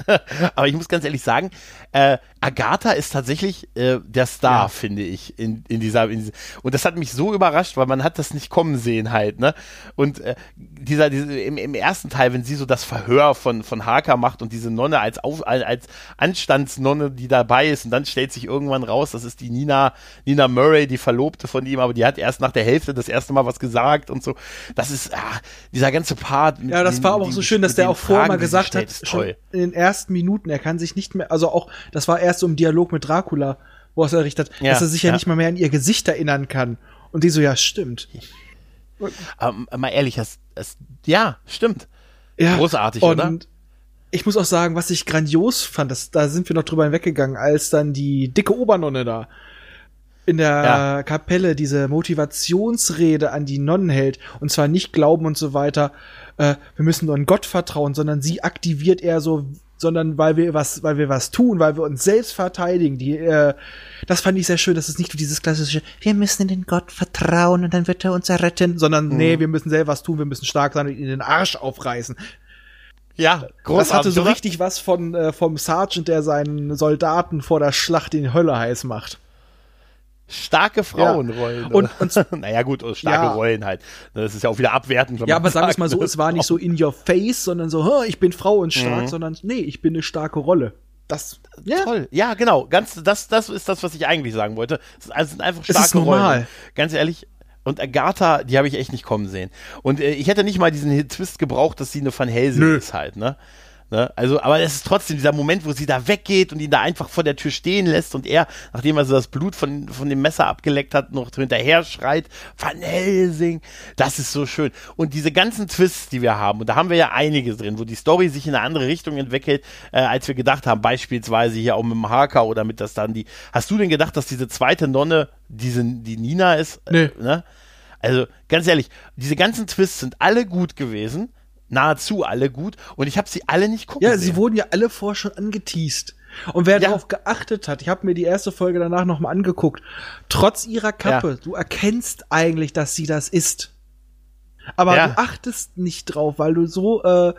(laughs) Aber ich muss ganz ehrlich sagen, äh, Agatha ist tatsächlich äh, der Star, Ja. finde ich, in, in, dieser, in dieser. Und das hat mich so überrascht, weil man hat das nicht kommen sehen halt, ne? Und äh, dieser, diese, im, im ersten Teil, wenn sie so das Verhör von, von Harker macht und diese Nonne als, Auf, als Anstandsnonne, die dabei ist, und dann stellt sich irgendwann raus, das ist die Nina, Nina Murray, die Verlobte von ihm, aber die hat erst nach der Hälfte das erste Mal was gesagt und so. Das ist, ah, dieser ganze Part. Ja, das den- war aber auch so schön, dass der auch vorher mal gesagt hat, toll. in den ersten Minuten, er kann sich nicht mehr, also auch, das war erst so im Dialog mit Dracula, wo er es errichtet hat, Ja, dass er sich ja, ja. nicht mal mehr an ihr Gesicht erinnern kann. Und die so, ja, stimmt. Aber mal ehrlich, das, das, ja, stimmt. Ja, Großartig, und oder? ich muss auch sagen, was ich grandios fand, das, da sind wir noch drüber hinweggegangen, als dann die dicke Obernonne da in der Ja. Kapelle diese Motivationsrede an die Nonnen hält, und zwar nicht glauben und so weiter, äh, wir müssen nur an Gott vertrauen, sondern sie aktiviert eher so, sondern weil wir was, weil wir was tun, weil wir uns selbst verteidigen. Die, äh, das fand ich sehr schön, dass es nicht dieses klassische, wir müssen in den Gott vertrauen und dann wird er uns erretten, sondern Mhm. nee, wir müssen selber was tun, wir müssen stark sein und ihn den Arsch aufreißen. Ja, Das hatte so oder? richtig was von äh, vom Sergeant, der seinen Soldaten vor der Schlacht in die Hölle heiß macht. Starke Frauenrollen. Und- oder? (laughs) naja, gut, oder starke Ja. Rollen halt. Das ist ja auch wieder abwertend. Ja, aber sagen wir es mal so, ne? es war nicht so (laughs) in your face, sondern so, "Hä, ich bin Frau und stark, Mhm. sondern nee, ich bin eine starke Rolle. Das ja, Toll. Ja, genau. Ganz, das, das ist das, was ich eigentlich sagen wollte. Es also, sind einfach Es starke ist normal. Rollen. Ganz ehrlich. Und Agatha, die habe ich echt nicht kommen sehen. Und äh, ich hätte nicht mal diesen Twist gebraucht, dass sie eine Van Helsing Nö. ist halt, ne? Ne? Also, aber es ist trotzdem dieser Moment, wo sie da weggeht und ihn da einfach vor der Tür stehen lässt und er, nachdem er so das Blut von, von dem Messer abgeleckt hat, noch hinterher schreit, Van Helsing. Das ist so schön. Und diese ganzen Twists, die wir haben, und da haben wir ja einige drin, wo die Story sich in eine andere Richtung entwickelt, äh, als wir gedacht haben. Beispielsweise hier auch mit dem Harker oder mit das dann die. Hast du denn gedacht, dass diese zweite Nonne diese, die Nina ist? Nee. Äh, ne? Also, ganz ehrlich, diese ganzen Twists sind alle gut gewesen. Nahezu alle gut. Und ich habe sie alle nicht gucken ja, sehen. sie wurden ja alle vorher schon angeteased. Und wer Ja. darauf geachtet hat, ich habe mir die erste Folge danach noch mal angeguckt, trotz ihrer Kappe, Ja. du erkennst eigentlich, dass sie das ist. Aber Ja. du achtest nicht drauf, weil du so äh,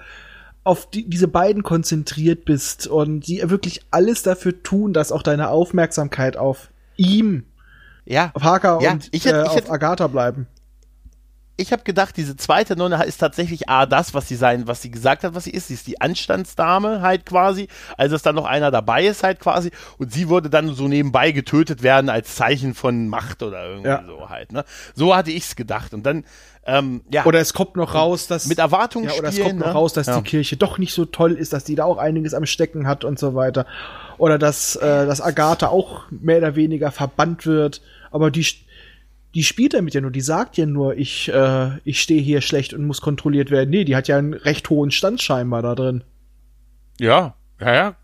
auf die, diese beiden konzentriert bist und sie wirklich alles dafür tun, dass auch deine Aufmerksamkeit auf ihm, ja. auf Harker Ja, und ich hätte- äh, ich auf hätte- Agatha bleiben. Ich habe gedacht, diese zweite Nonne ist tatsächlich A, das, was sie sein, was sie gesagt hat, was sie ist. Sie ist die Anstandsdame halt quasi. Also, dass dann noch einer dabei ist halt quasi. Und sie würde dann so nebenbei getötet werden als Zeichen von Macht oder irgendwie Ja. so halt. Ne? So hatte ich's gedacht. Und dann, ähm, ja. Oder es kommt noch raus, dass mit Erwartungen ja, oder es kommt noch ne? raus, dass Ja. die Kirche doch nicht so toll ist, dass die da auch einiges am Stecken hat und so weiter. Oder dass, äh, dass Agatha auch mehr oder weniger verbannt wird. Aber die, die spielt damit ja nur, die sagt ja nur, ich, äh, ich stehe hier schlecht und muss kontrolliert werden. Nee, die hat ja einen recht hohen Stand scheinbar da drin. Ja, ja, ja.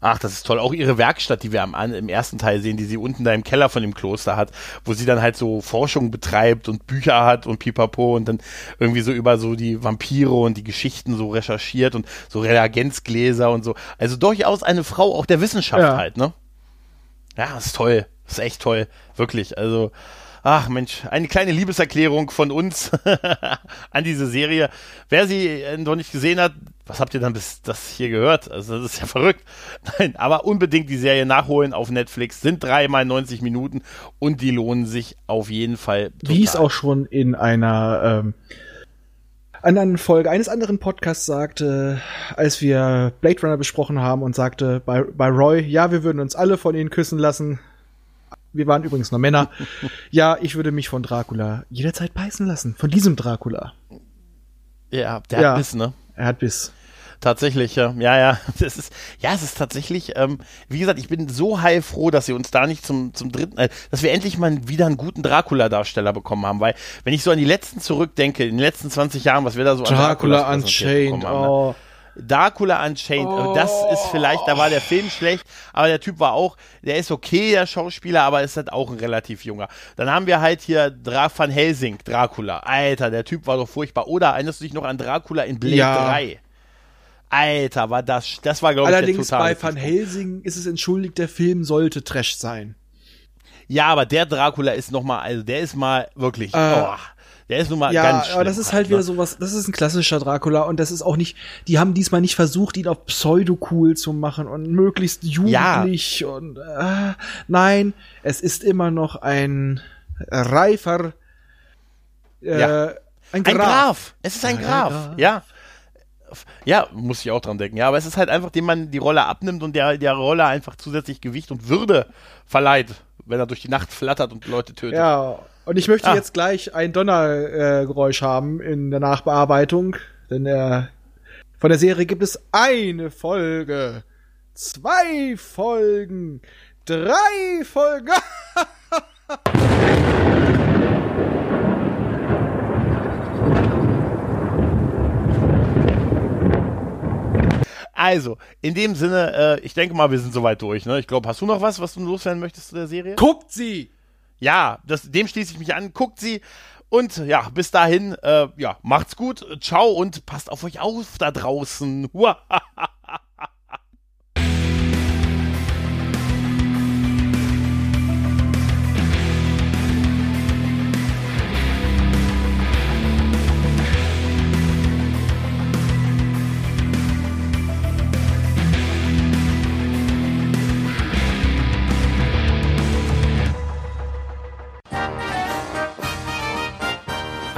Ach, das ist toll. Auch ihre Werkstatt, die wir am, im ersten Teil sehen, die sie unten da im Keller von dem Kloster hat, wo sie dann halt so Forschung betreibt und Bücher hat und pipapo und dann irgendwie so über so die Vampire und die Geschichten so recherchiert und so Reagenzgläser und so. Also durchaus eine Frau auch der Wissenschaft Ja. halt, ne? Ja, das ist toll. Das ist echt toll. Wirklich. Also, ach Mensch, eine kleine Liebeserklärung von uns (laughs) an diese Serie. Wer sie äh, noch nicht gesehen hat, was habt ihr dann bis das hier gehört? Also, das ist ja (laughs) verrückt. Nein, aber unbedingt die Serie nachholen auf Netflix. Sind dreimal 90 Minuten und die lohnen sich auf jeden Fall. Wie es total. auch schon in einer ähm, anderen Folge eines anderen Podcasts sagte, als wir Blade Runner besprochen haben und sagte bei, bei Roy, ja, wir würden uns alle von ihnen küssen lassen. Wir waren übrigens nur Männer. ja, ich würde mich von Dracula jederzeit beißen lassen. Von diesem Dracula. Ja, der Ja. hat Biss, ne? Er hat Biss. Tatsächlich, ja, ja, ja. (laughs) Das ist, ja, es ist tatsächlich, ähm, wie gesagt, ich bin so heilfroh, dass sie uns da nicht zum, zum dritten, äh, dass wir endlich mal wieder einen guten Dracula-Darsteller bekommen haben, weil, wenn ich so an die letzten zurückdenke, in den letzten 20 Jahren, was wir da so Dracula an Dracula Unchained, haben, ne? Oh. Dracula Unchained, oh. das ist vielleicht, da war der Film schlecht, aber der Typ war auch, der ist okay, der Schauspieler, aber ist halt auch ein relativ junger. Dann haben wir halt hier Dra Van Helsing, Dracula. Alter, der Typ war doch furchtbar. Oder erinnerst du dich noch an Dracula in Blade ja. 3? Alter, war das, das war, glaube ich, Allerdings bei Van Helsing ist es entschuldigt, der Film sollte Trash sein. Ja, aber der Dracula ist noch mal, also der ist mal wirklich, äh, oh, der ist nun mal ja, ganz Ja, aber das ist halt wieder ne? sowas, das ist ein klassischer Dracula und das ist auch nicht, die haben diesmal nicht versucht, ihn auf pseudo-cool zu machen und möglichst jugendlich ja. und, äh, nein, es ist immer noch ein reifer, äh, ja. ein, Graf. ein Graf. Es ist ein Graf, Graf. ja. Ja, muss ich auch dran denken. Ja, aber es ist halt einfach, dem man die Rolle abnimmt und der der Rolle einfach zusätzlich Gewicht und Würde verleiht, wenn er durch die Nacht flattert und Leute tötet. Ja, und ich möchte ah. jetzt gleich ein Donnergeräusch äh, haben in der Nachbearbeitung, denn der, von der Serie gibt es eine Folge, zwei Folgen, drei Folgen. (laughs) Also, in dem Sinne, äh, ich denke mal, wir sind soweit durch. Ne? Ich glaube, hast du noch was, was du loswerden möchtest zu der Serie? Guckt sie! Ja, das, dem schließe ich mich an. Guckt sie. Und ja, bis dahin, äh, ja, macht's gut. Ciao und passt auf euch auf da draußen. (laughs)